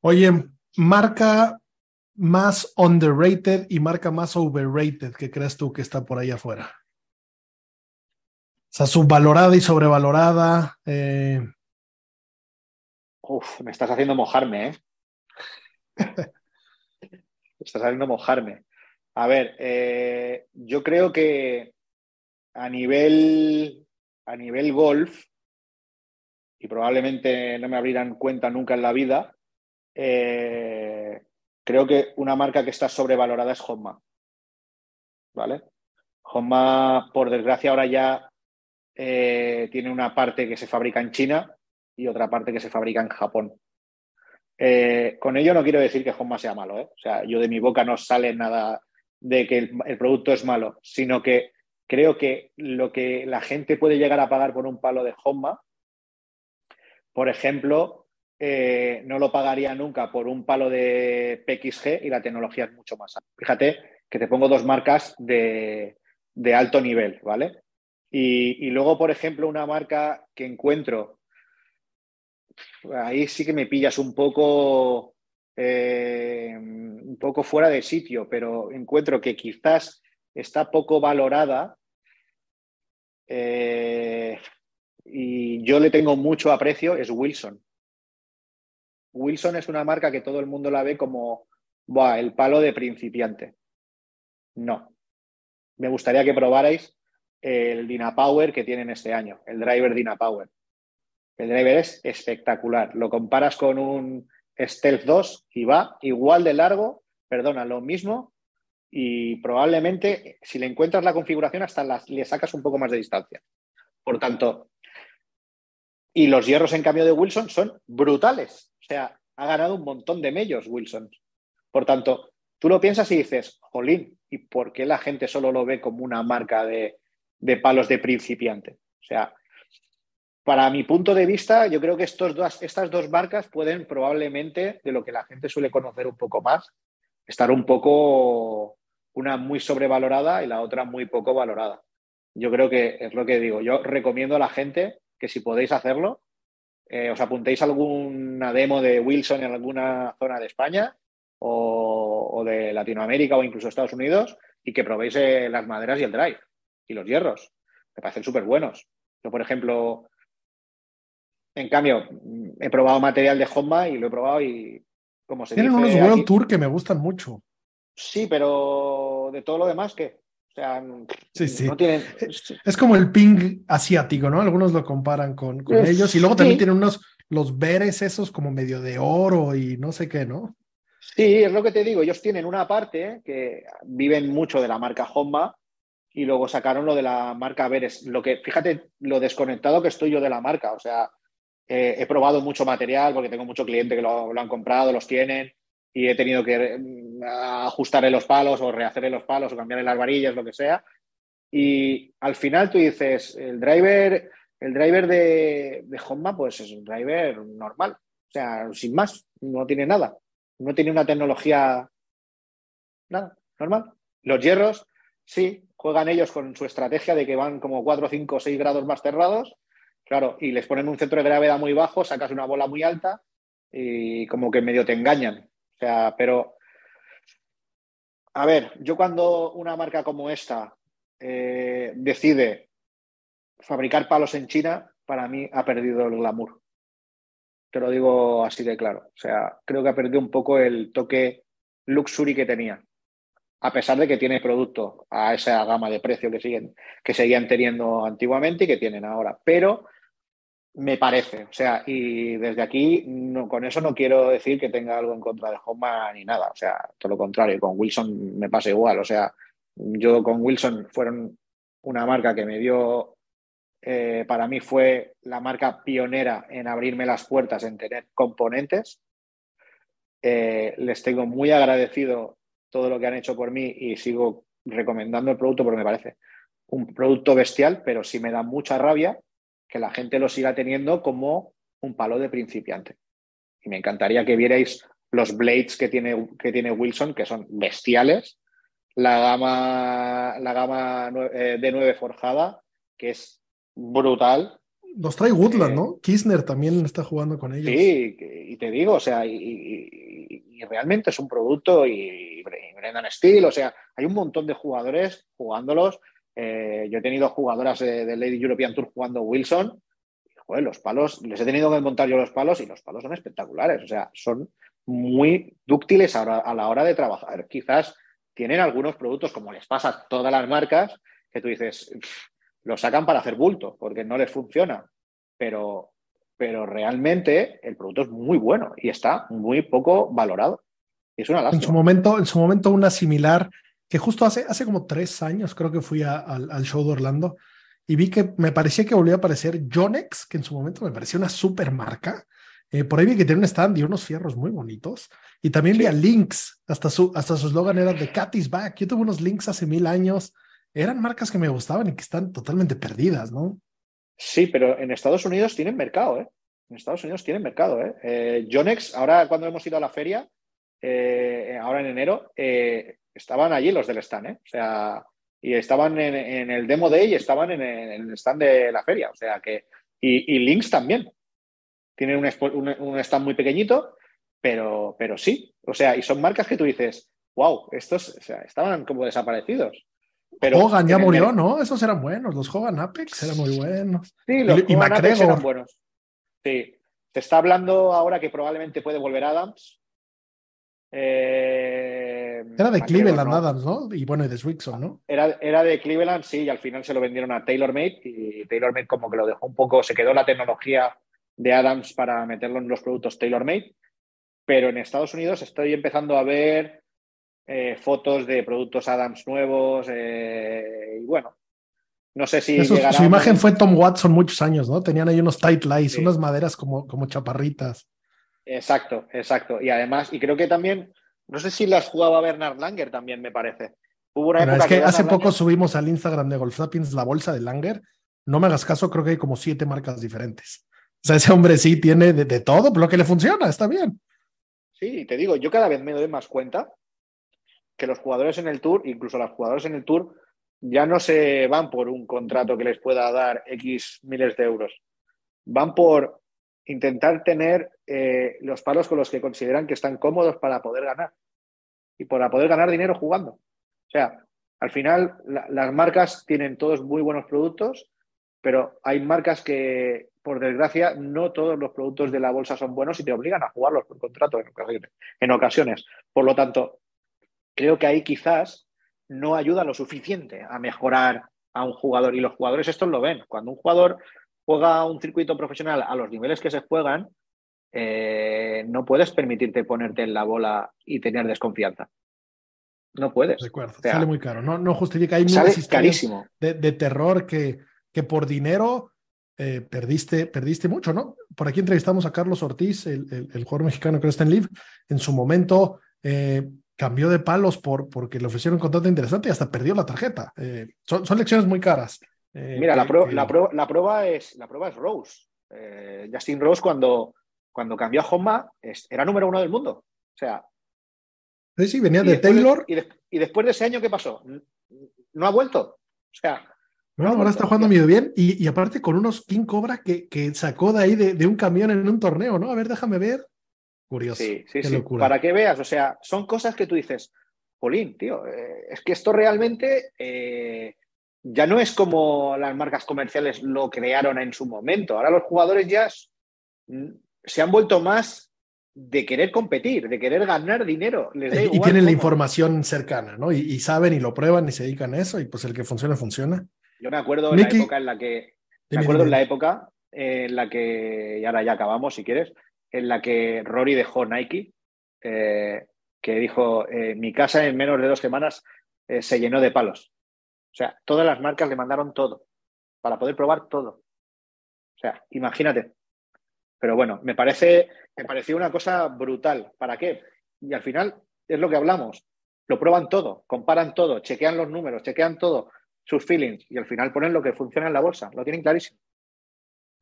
Oye, marca más underrated y marca más overrated que crees tú que está por ahí afuera? O sea, subvalorada y sobrevalorada. Eh...
Uf, me estás haciendo mojarme, ¿eh? me estás haciendo mojarme. A ver, eh, yo creo que a nivel, a nivel golf, y probablemente no me abrirán cuenta nunca en la vida, eh, Creo que una marca que está sobrevalorada es Honma. ¿Vale? Honma, por desgracia, ahora ya eh, tiene una parte que se fabrica en China y otra parte que se fabrica en Japón. Eh, con ello no quiero decir que Honma sea malo, ¿eh? o sea, yo de mi boca no sale nada de que el, producto es malo, sino que creo que lo que la gente puede llegar a pagar por un palo de Honma, por ejemplo, eh, no lo pagaría nunca por un palo de PXG y la tecnología es mucho más alta. Fíjate que te pongo dos marcas de, alto nivel, ¿vale? Y, luego, por ejemplo, una marca que encuentro, ahí sí que me pillas un poco, eh, un poco fuera de sitio, pero encuentro que quizás está poco valorada. Eh, y yo le tengo mucho aprecio, es Wilson. Wilson es una marca que todo el mundo la ve como el palo de principiante. No. Me gustaría que probarais el Dynapower que tienen este año, el driver Dynapower. El driver es espectacular. Lo comparas con un Stealth 2 y va igual de largo, perdona, lo mismo, y probablemente si le encuentras la configuración hasta le sacas un poco más de distancia. Por tanto, y los hierros en cambio de Wilson son brutales. O sea, ha ganado un montón de medios Wilson. Por tanto, tú lo piensas y dices, jolín, ¿y por qué la gente solo lo ve como una marca de, palos de principiante? O sea, para mi punto de vista, yo creo que estos dos, estas dos marcas pueden probablemente, de lo que la gente suele conocer un poco más, estar un poco, una muy sobrevalorada y la otra muy poco valorada. Yo creo que es lo que digo. Yo recomiendo a la gente que si podéis hacerlo, eh, os apuntéis a alguna demo de Wilson en alguna zona de España o, de Latinoamérica o incluso Estados Unidos y que probéis eh, las maderas y el drive y los hierros. Me parecen súper buenos. Yo, por ejemplo, en cambio, he probado material de Honma y lo he probado y como se
Tienen unos World Tour que me gustan mucho.
Sí, pero de todo lo demás, ¿qué? O sea,
sí, sí. Es como el ping asiático, ¿no? Algunos lo comparan con, ellos. Y luego también tienen unos, los veres esos como medio de oro y no sé qué, ¿no?
Sí, es lo que te digo. Ellos tienen una parte que viven mucho de la marca Honma y luego sacaron lo de la marca Veres. Lo que, fíjate, lo desconectado que estoy yo de la marca. O sea, eh, he probado mucho material porque tengo mucho cliente que lo, lo han comprado, los tienen y he tenido que ajustarle los palos o rehacerle los palos o cambiarle las varillas, lo que sea. Y al final tú dices, el driver, el driver de, de pues es un driver normal. O sea, sin más, no tiene nada. No tiene una tecnología, nada, normal. Los hierros, sí, juegan ellos con su estrategia de que van como 4, 5, 6 grados más cerrados, claro, y les ponen un centro de gravedad muy bajo, sacas una bola muy alta y como que medio te engañan sea, pero, a ver, yo cuando una marca como esta eh, decide fabricar palos en China, para mí ha perdido el glamour. Te lo digo así de claro. O sea, creo que ha perdido un poco el toque luxury que tenía. a pesar de que tiene producto a esa gama de precio que, siguen, que seguían teniendo antiguamente y que tienen ahora. Pero me parece, o sea, y desde aquí no, con eso no quiero decir que tenga algo en contra de Homa ni nada, o sea, todo lo contrario, con Wilson me pasa igual, o sea, yo con Wilson fueron una marca que me dio, eh, para mí fue la marca pionera en abrirme las puertas, en tener componentes. Eh, les tengo muy agradecido todo lo que han hecho por mí y sigo recomendando el producto porque me parece un producto bestial, pero sí me da mucha rabia que la gente lo siga teniendo como un palo de principiante. Y me encantaría que vierais los blades que tiene, que tiene Wilson, que son bestiales, la gama, la gama eh, de 9 forjada, que es brutal.
Los trae Woodland, eh, ¿no? Kisner también está jugando con ellos.
Sí, y te digo, o sea, y, realmente es un producto y, Brendan Steele, o sea, hay un montón de jugadores jugándolos. Eh, yo he tenido jugadoras de, Lady European Tour jugando Wilson. joder, los palos, les he tenido que montar yo los palos y los palos son espectaculares. O sea, son muy dúctiles a la hora de trabajar. Quizás tienen algunos productos, como les pasa a todas las marcas, que tú dices, lo sacan para hacer bulto, porque no les funciona. Pero, pero realmente el producto es muy bueno y está muy poco valorado. es una
En su momento, en su momento una similar, que justo hace, hace como tres años creo que fui al show de Orlando y vi que me parecía que volvió a aparecer Jonex, que en su momento me parecía una super marca. Eh, por ahí vi que tiene un stand y unos fierros muy bonitos. Y también vi a Lynx, hasta su hasta su eslogan era The Cat is Back. Yo tuve unos Lynx hace mil años. Eran marcas que me gustaban y que están totalmente perdidas, ¿no?
Sí, pero en Estados Unidos tienen mercado, ¿eh? En Estados Unidos tienen mercado, ¿eh? eh Jonex, ahora cuando hemos ido a la feria, eh, ahora en enero, estaban allí los del stand, ¿eh? O sea, y estaban en, el Demo Day y estaban en, el stand de la feria. O sea que, y, y Lynx también. Tienen un, un stand muy pequeñito pero, pero sí, o sea, y son marcas que tú dices, wow, estos estaban como desaparecidos. Pero
Hogan ya murió, ¿no? Esos eran buenos, los Hogan Apex eran muy buenos.
Sí, los y, Hogan Apex eran buenos. Sí, se está hablando ahora que probablemente puede volver Adams.
Eh, era de Cleveland Adams, ¿no? Y bueno, y de Swickson, ¿no?
Era, era de Cleveland, sí, y al final se lo vendieron a TaylorMade y TaylorMade como que lo dejó un poco, se quedó la tecnología de Adams para meterlo en los productos TaylorMade pero en Estados Unidos estoy empezando a ver eh, fotos de productos Adams nuevos eh, y bueno, no sé si...
su imagen fue Tom Watson muchos años, ¿no? Tenían ahí unos tight lights, unas maderas como, como chaparritas.
Exacto, exacto. Y además, y creo que también, no sé si las jugaba Bernard Langer también, me parece.
Hubo una época es que, hace poco subimos al Instagram de Golf Sapiens la bolsa de Langer. No me hagas caso, creo que hay como siete marcas diferentes. O sea, ese hombre sí tiene de, de todo, lo que le funciona, está bien.
Sí, te digo, yo cada vez me doy más cuenta que los jugadores en el Tour, incluso los jugadores en el Tour, ya no se van por un contrato que les pueda dar X miles de euros. Van por intentar tener eh, los palos con los que consideran que están cómodos para poder ganar y para poder ganar dinero jugando. O sea, al final las marcas tienen todos muy buenos productos, pero hay marcas que por desgracia, no todos los productos de la bolsa son buenos y te obligan a jugarlos por contrato en ocasiones. Por lo tanto, creo que ahí quizás no ayuda lo suficiente a mejorar a un jugador. Y los jugadores esto lo ven. Cuando un jugador juega un circuito profesional a los niveles que se juegan, eh, no puedes permitirte ponerte en la bola y tener desconfianza. No puedes.
sale muy caro. No, no justifica. Hay
sale carísimo.
De, de, terror que, que por dinero eh, perdiste, perdiste mucho, ¿no? Por aquí entrevistamos a Carlos Ortiz, el, el, jugador mexicano que está en Live. En su momento eh, cambió de palos por, porque le ofrecieron un contrato interesante y hasta perdió la tarjeta. Son, son, lecciones muy caras.
Mira, la, la, la, prueba es, la prueba es Rose. Justin Rose cuando, cuando cambió a Homa era número uno del mundo. O sea...
Sí, sí, venía de Taylor.
y, y después de ese año, ¿qué pasó? No ha vuelto. O sea,
bueno, ahora está jugando medio bien y, aparte con unos King Cobra que, que sacó de ahí de, un camión en un torneo, ¿no? A ver, déjame ver. Curioso.
Sí, sí, sí. Para que veas, o sea, son cosas que tú dices, Jolín, tío, eh, es que esto realmente eh, ya no es como las marcas comerciales lo crearon en su momento. Ahora los jugadores ya se han vuelto más de querer competir, de querer ganar dinero.
y tienen la información cercana, ¿no? Y, saben y lo prueban y se dedican a eso y pues el que funciona, funciona.
Yo me acuerdo en la época en la que... Me acuerdo en la época en la que, y ahora ya acabamos si quieres, en la que Rory dejó Nike, eh, que dijo, eh, mi casa en menos de dos semanas eh, se llenó de palos. O sea, todas las marcas le mandaron todo, para poder probar todo. O sea, imagínate. Pero bueno, me parece, me pareció una cosa brutal. ¿Para qué? Y al final es lo que hablamos. Lo prueban todo, comparan todo, chequean los números, chequean todo, sus feelings, y al final ponen lo que funciona en la bolsa. Lo tienen clarísimo.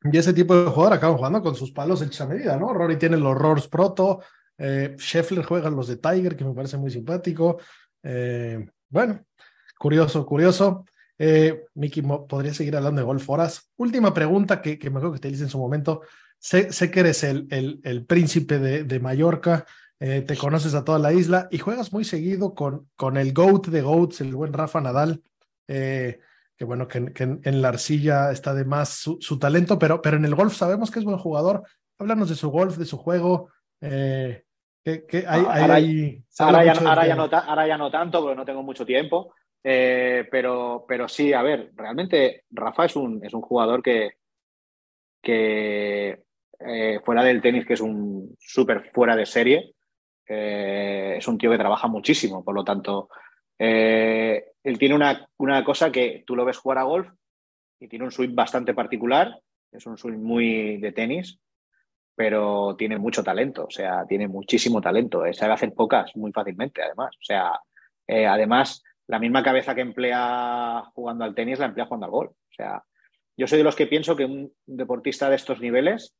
Y ese tipo de jugador acaban jugando con sus palos hechos a medida, ¿no? Rory tiene los Roars Proto, eh, Scheffler juega los de Tiger, que me parece muy simpático. Eh, bueno, curioso, curioso. Eh, Miki, podría seguir hablando de golf horas. Última pregunta que, que me acuerdo que te hice en su momento. Sé, sé que eres el, el, el príncipe de, de Mallorca, eh, te conoces a toda la isla y juegas muy seguido con, con el GOAT de GOATs, el buen Rafa Nadal. Eh, que bueno, que, en la arcilla está de más su, talento, pero, pero en el golf sabemos que es buen jugador. Háblanos de su golf, de su juego. Eh, que, hay,
ahora, ya, no, tanto, porque no tengo mucho tiempo. Eh, pero, pero sí, a ver, realmente Rafa es un, es un jugador que, que eh, fuera del tenis, que es un súper fuera de serie, es un tío que trabaja muchísimo, por lo tanto, eh, él tiene una, una, cosa que tú lo ves jugar a golf y tiene un swing bastante particular, es un swing muy de tenis, pero tiene mucho talento, o sea, tiene muchísimo talento. Eh, sabe hacer pocas muy fácilmente, además. O sea, eh, además, la misma cabeza que emplea jugando al tenis la emplea jugando al golf. O sea, yo soy de los que pienso que un deportista de estos niveles,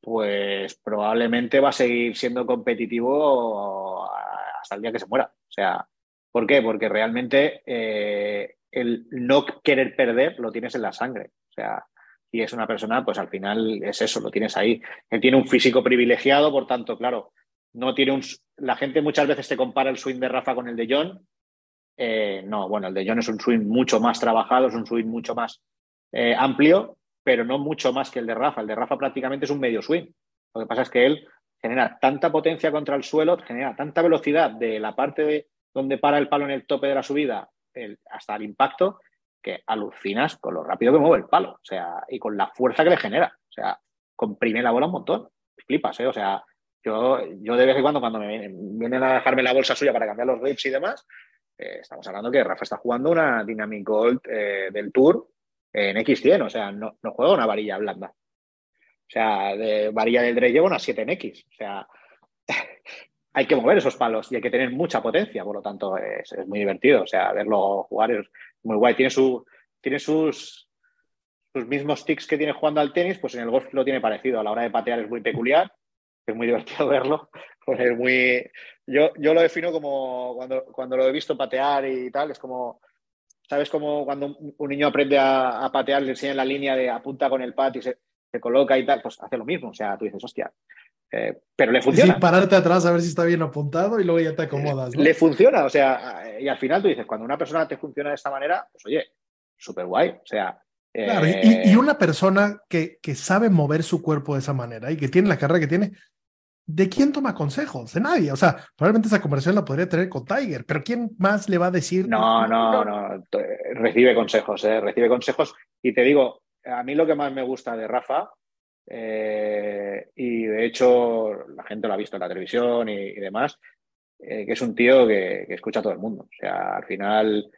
pues probablemente va a seguir siendo competitivo hasta el día que se muera. O sea, ¿por qué? Porque realmente eh, el no querer perder lo tienes en la sangre. O sea, y es una persona, pues al final es eso, lo tienes ahí. Él tiene un físico privilegiado, por tanto, claro, no tiene un. La gente muchas veces te compara el swing de Rafa con el de John. Eh, no, bueno, el de John es un swing mucho más trabajado, es un swing mucho más eh, amplio, pero no mucho más que el de Rafa. El de Rafa prácticamente es un medio swing. Lo que pasa es que él genera tanta potencia contra el suelo, genera tanta velocidad de la parte de donde para el palo en el tope de la subida hasta el impacto, que alucinas con lo rápido que mueve el palo, o sea, y con la fuerza que le genera. O sea, comprime la bola un montón. Flipas, ¿eh? O sea, yo, yo de vez en cuando, cuando me vienen, a dejarme la bolsa suya para cambiar los grips y demás, eh, estamos hablando que Rafa está jugando una Dynamic Gold eh, del Tour en X100, o sea, no, no juega una varilla blanda. O sea, de varilla del Dre lleva una 7 en X. O sea, hay que mover esos palos y hay que tener mucha potencia, por lo tanto es, muy divertido. O sea, verlo jugar es muy guay. Tiene, tiene sus, sus mismos tics que tiene jugando al tenis, pues en el golf lo tiene parecido. A la hora de patear es muy peculiar, es muy divertido verlo. Pues es muy... yo, yo lo defino como cuando, cuando lo he visto patear y tal, es como ¿Sabes cómo cuando un niño aprende a, patear, le enseñan la línea de apunta con el pat y se, se coloca y tal, pues hace lo mismo. O sea, tú dices, hostia. Eh, pero le funciona.
Sí, pararte atrás a ver si está bien apuntado y luego ya te acomodas.
Le funciona, o sea, y al final tú dices, cuando una persona te funciona de esta manera, pues oye, súper guay. O sea.
Claro, y, eh, una persona que, que sabe mover su cuerpo de esa manera y que tiene la carrera que tiene, ¿de quién toma consejos? De nadie. O sea, probablemente esa conversación la podría tener con Tiger, pero ¿quién más le va a decir?
No, no, no. Recibe consejos, ¿eh? recibe consejos. Y te digo, a mí lo que más me gusta de Rafa, eh, y de hecho la gente lo ha visto en la televisión y, demás, eh, que es un tío que, escucha a todo el mundo. O sea, al final,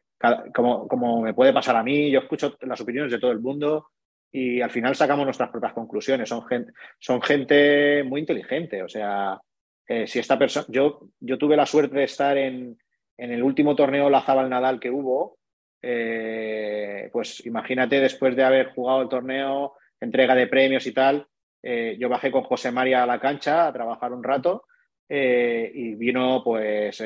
como, como me puede pasar a mí, yo escucho las opiniones de todo el mundo y al final sacamos nuestras propias conclusiones. Son gente, son gente muy inteligente. O sea, eh, si esta persona. Yo, yo tuve la suerte de estar en, en el último torneo La Zabal Nadal que hubo. Eh, pues imagínate, después de haber jugado el torneo, entrega de premios y tal, eh, yo bajé con José María a la cancha a trabajar un rato y vino, pues,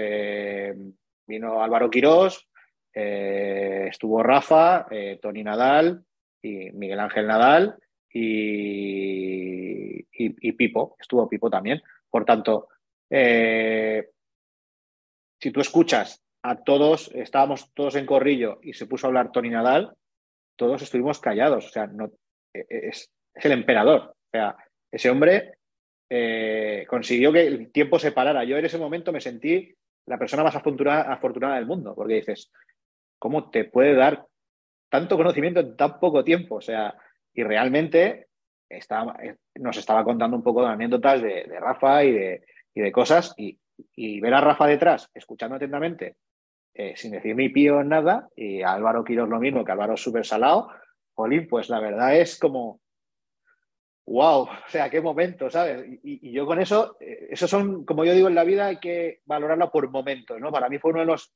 vino Álvaro Quirós, estuvo Rafa, Tony Nadal, y Miguel Ángel Nadal y, y, Pipo, estuvo Pipo también. Por tanto, eh, si tú escuchas a todos, estábamos todos en corrillo y se puso a hablar Tony Nadal, todos estuvimos callados. O sea, e, e, es, es el emperador. O sea, ese hombre eh, consiguió que el tiempo se parara. Yo en ese momento me sentí la persona más afortunada, afortunada del mundo, porque dices, ¿cómo te puede dar tanto conocimiento en tan poco tiempo? O sea, y realmente estaba, nos estaba contando un poco de anécdotas de, Rafa y de, y de cosas, y, y, ver a Rafa detrás, escuchando atentamente, eh, sin decir mi pío nada, y a Álvaro Quiroz lo mismo, que Álvaro súper salado, Jolín, pues la verdad es como, wow, o sea, qué momento, ¿sabes? Y, yo con eso, eh, eso son, como yo digo en la vida, hay que valorarlo por momentos, ¿no? Para mí fue uno de los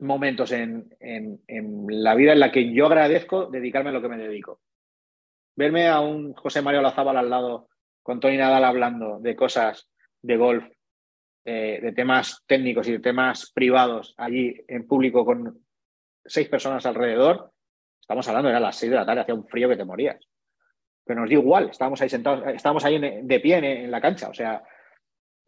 momentos en, en, la vida en la que yo agradezco dedicarme a lo que me dedico. Verme a un José Mario Lazábal al lado con Tony Nadal hablando de cosas de golf, eh, de temas técnicos y de temas privados allí en público con seis personas alrededor, estamos hablando, era las seis de la tarde, hacía un frío que te morías pero nos dio igual, estábamos ahí sentados, estábamos ahí de pie en, la cancha, o sea,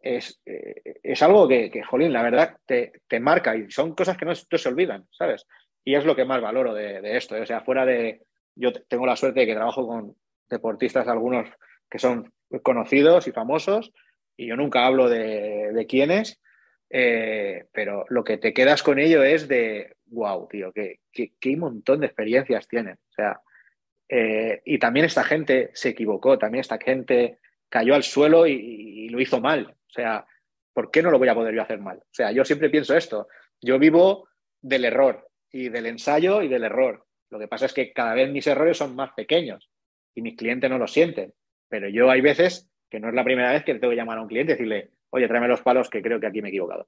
es, eh, es algo que, que, jolín, la verdad, te, te, marca y son cosas que no, se olvidan, ¿sabes? Y es lo que más valoro de, esto, ¿eh? o sea, fuera de, yo tengo la suerte de que trabajo con deportistas, algunos que son conocidos y famosos, y yo nunca hablo de, de quiénes, eh, pero lo que te quedas con ello es de, wow, tío, que, que un montón de experiencias tienen. O sea, y también esta gente se equivocó, también esta gente cayó al suelo y, lo hizo mal. O sea, ¿por qué no lo voy a poder yo hacer mal? O sea, yo siempre pienso esto. Yo vivo del error y del ensayo y del error. Lo que pasa es que cada vez mis errores son más pequeños y mis clientes no lo sienten. Pero yo hay veces que no es la primera vez que tengo que llamar a un cliente y decirle, oye, tráeme los palos que creo que aquí me he equivocado.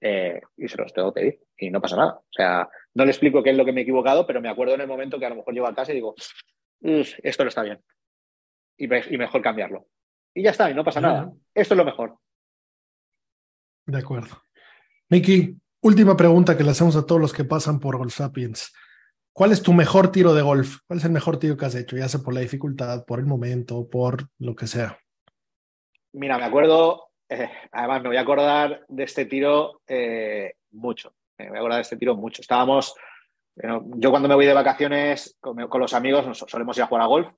Eh, y se los tengo que pedir y no pasa nada. O sea, no le explico qué es lo que me he equivocado, pero me acuerdo en el momento que a lo mejor llego a casa y digo, esto no está bien y, mejor cambiarlo. Y ya está, y no pasa nada. Esto es lo mejor.
De acuerdo. Miki, última pregunta que le hacemos a todos los que pasan por Golf Sapiens. ¿Cuál es tu mejor tiro de golf? ¿Cuál es el mejor tiro que has hecho? Ya sea por la dificultad, por el momento, por lo que sea.
Mira, me acuerdo eh, además, me voy a acordar de este tiro eh, mucho. Me voy a acordar de este tiro mucho. Estábamos, yo cuando me voy de vacaciones con, los amigos nos solemos ir a jugar a golf.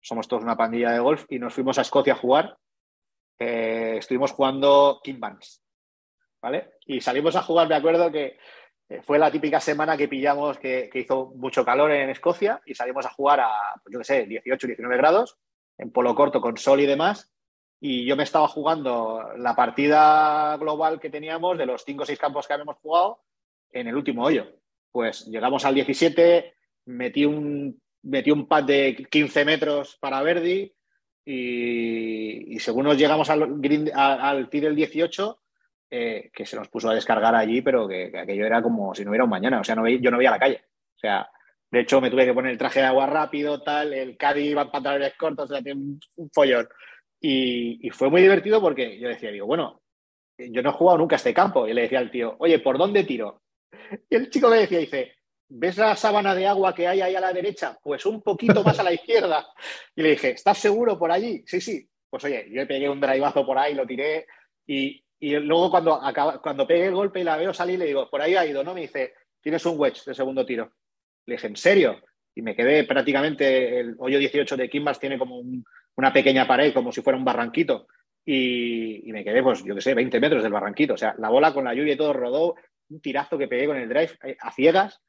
Somos todos una pandilla de golf y nos fuimos a Escocia a jugar. Eh, estuvimos jugando Kimbans, ¿vale? Y salimos a jugar, me acuerdo que fue la típica semana que pillamos que, que, hizo mucho calor en Escocia y salimos a jugar a, pues yo qué sé, 18, 19 grados, en polo corto con sol y demás y yo me estaba jugando la partida global que teníamos de los 5 o 6 campos que habíamos jugado en el último hoyo. Pues llegamos al 17, metí un, metí un pad de 15 metros para Verdi y, según nos llegamos al, al, tiro del 18, eh, que se nos puso a descargar allí, pero que, aquello era como si no hubiera un mañana. O sea, no yo no veía la calle. O sea, de hecho, me tuve que poner el traje de agua rápido, tal, el caddy iba en pantalones cortos, o sea, tiene un follón. Y, fue muy divertido porque yo decía, digo, bueno, yo no he jugado nunca a este campo. Y le decía al tío, oye, ¿por dónde tiro? Y el chico me decía, dice, ¿ves la sábana de agua que hay ahí a la derecha? Pues un poquito más a la izquierda. Y le dije, ¿estás seguro por allí? Sí, sí. Pues oye, yo pegué un drivazo por ahí, lo tiré y, luego cuando, cuando pegué el golpe y la veo salir, le digo, por ahí ha ido, ¿no? Me dice, tienes un wedge de segundo tiro. Le dije, ¿en serio? Y me quedé prácticamente, el hoyo 18 de Kimbas tiene como un, una pequeña pared como si fuera un barranquito y, me quedé, pues yo qué sé, 20 metros del barranquito. O sea, la bola con la lluvia y todo rodó, un tirazo que pegué con el drive eh, a ciegas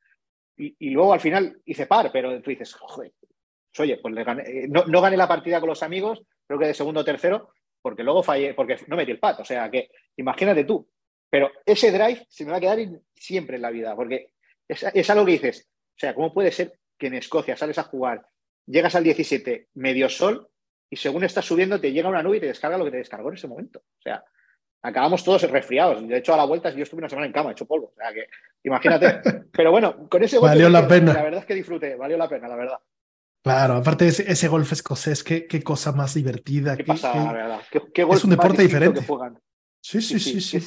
y, luego al final hice par, pero tú dices, joder, pues, oye, pues eh, no, no, gané la partida con los amigos, creo que de segundo o tercero, porque luego fallé, porque no metí el pat. O sea, que imagínate tú. Pero ese drive se me va a quedar siempre en la vida, porque es, es algo que dices, o sea, ¿cómo puede ser que en Escocia sales a jugar, llegas al 17 medio sol y según estás subiendo te llega una nube y te descarga lo que te descargó en ese momento. O sea, acabamos todos resfriados. De hecho, a la vuelta yo estuve una semana en cama, hecho polvo. O sea, que imagínate. Pero bueno, con ese
golpe... Valió la pena.
La verdad es que disfruté, valió la pena, la verdad.
Claro, aparte de ese, ese golf escocés, qué, qué, cosa más divertida.
Qué, pasa, la verdad.
es un deporte diferente.
Sí, sí, sí, sí.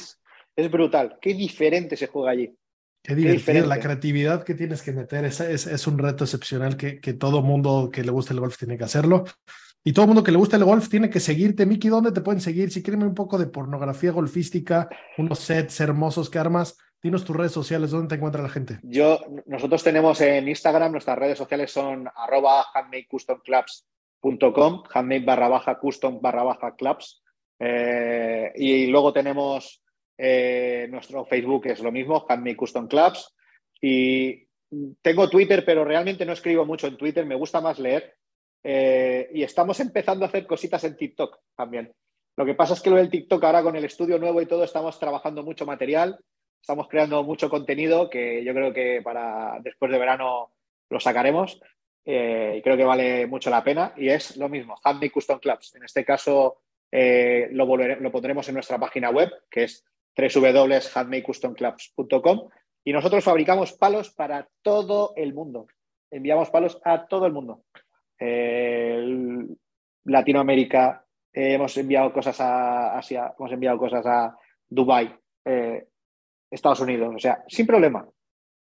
Es, brutal. Qué diferente se juega allí.
Qué divertido. La creatividad que tienes que meter es, es, es un reto excepcional que, que todo mundo que le guste el golf tiene que hacerlo. Y todo el mundo que le gusta el golf tiene que seguirte. Miki, ¿dónde te pueden seguir? Si quieren un poco de pornografía golfística, unos sets hermosos que armas, dinos tus redes sociales, ¿dónde te encuentra la gente?
Yo, nosotros tenemos en Instagram, nuestras redes sociales son arroba handmade custom clubs handmade barra baja custom barra baja clubs. Eh, y luego tenemos eh, nuestro Facebook, es lo mismo, handmade custom clubs. Y tengo Twitter, pero realmente no escribo mucho en Twitter, me gusta más leer. Eh, y estamos empezando a hacer cositas en TikTok también. Lo que pasa es que lo del TikTok ahora con el estudio nuevo y todo estamos trabajando mucho material, estamos creando mucho contenido que yo creo que para después de verano lo sacaremos eh, y creo que vale mucho la pena y es lo mismo, Handmade Custom Clubs. En este caso eh, lo, lo pondremos en nuestra página web que es www.handmadecustomclubs.com y nosotros fabricamos palos para todo el mundo. Enviamos palos a todo el mundo. Latinoamérica, eh, hemos enviado cosas a Asia, hemos enviado cosas a Dubai, eh, Estados Unidos, o sea, sin problema.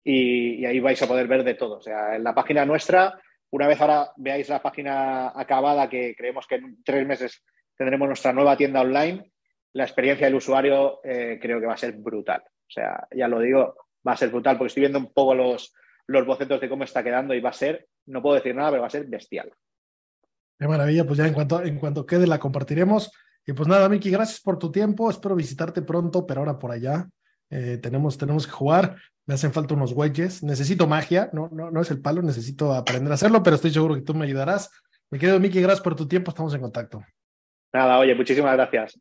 Y, ahí vais a poder ver de todo. O sea, en la página nuestra, una vez ahora veáis la página acabada, que creemos que en tres meses tendremos nuestra nueva tienda online, la experiencia del usuario eh, creo que va a ser brutal. O sea, ya lo digo, va a ser brutal porque estoy viendo un poco los, los bocetos de cómo está quedando y va a ser, no puedo decir nada, pero va a ser bestial.
Qué maravilla, pues ya en cuanto, en cuanto quede la compartiremos. Y pues nada, Miki, gracias por tu tiempo. Espero visitarte pronto, pero ahora por allá. Eh, tenemos, tenemos que jugar. Me hacen falta unos güeyes. Necesito magia. No, no, no es el palo. Necesito aprender a hacerlo, pero estoy seguro que tú me ayudarás. Mi querido Miki, gracias por tu tiempo. Estamos en contacto.
Nada, oye, muchísimas gracias.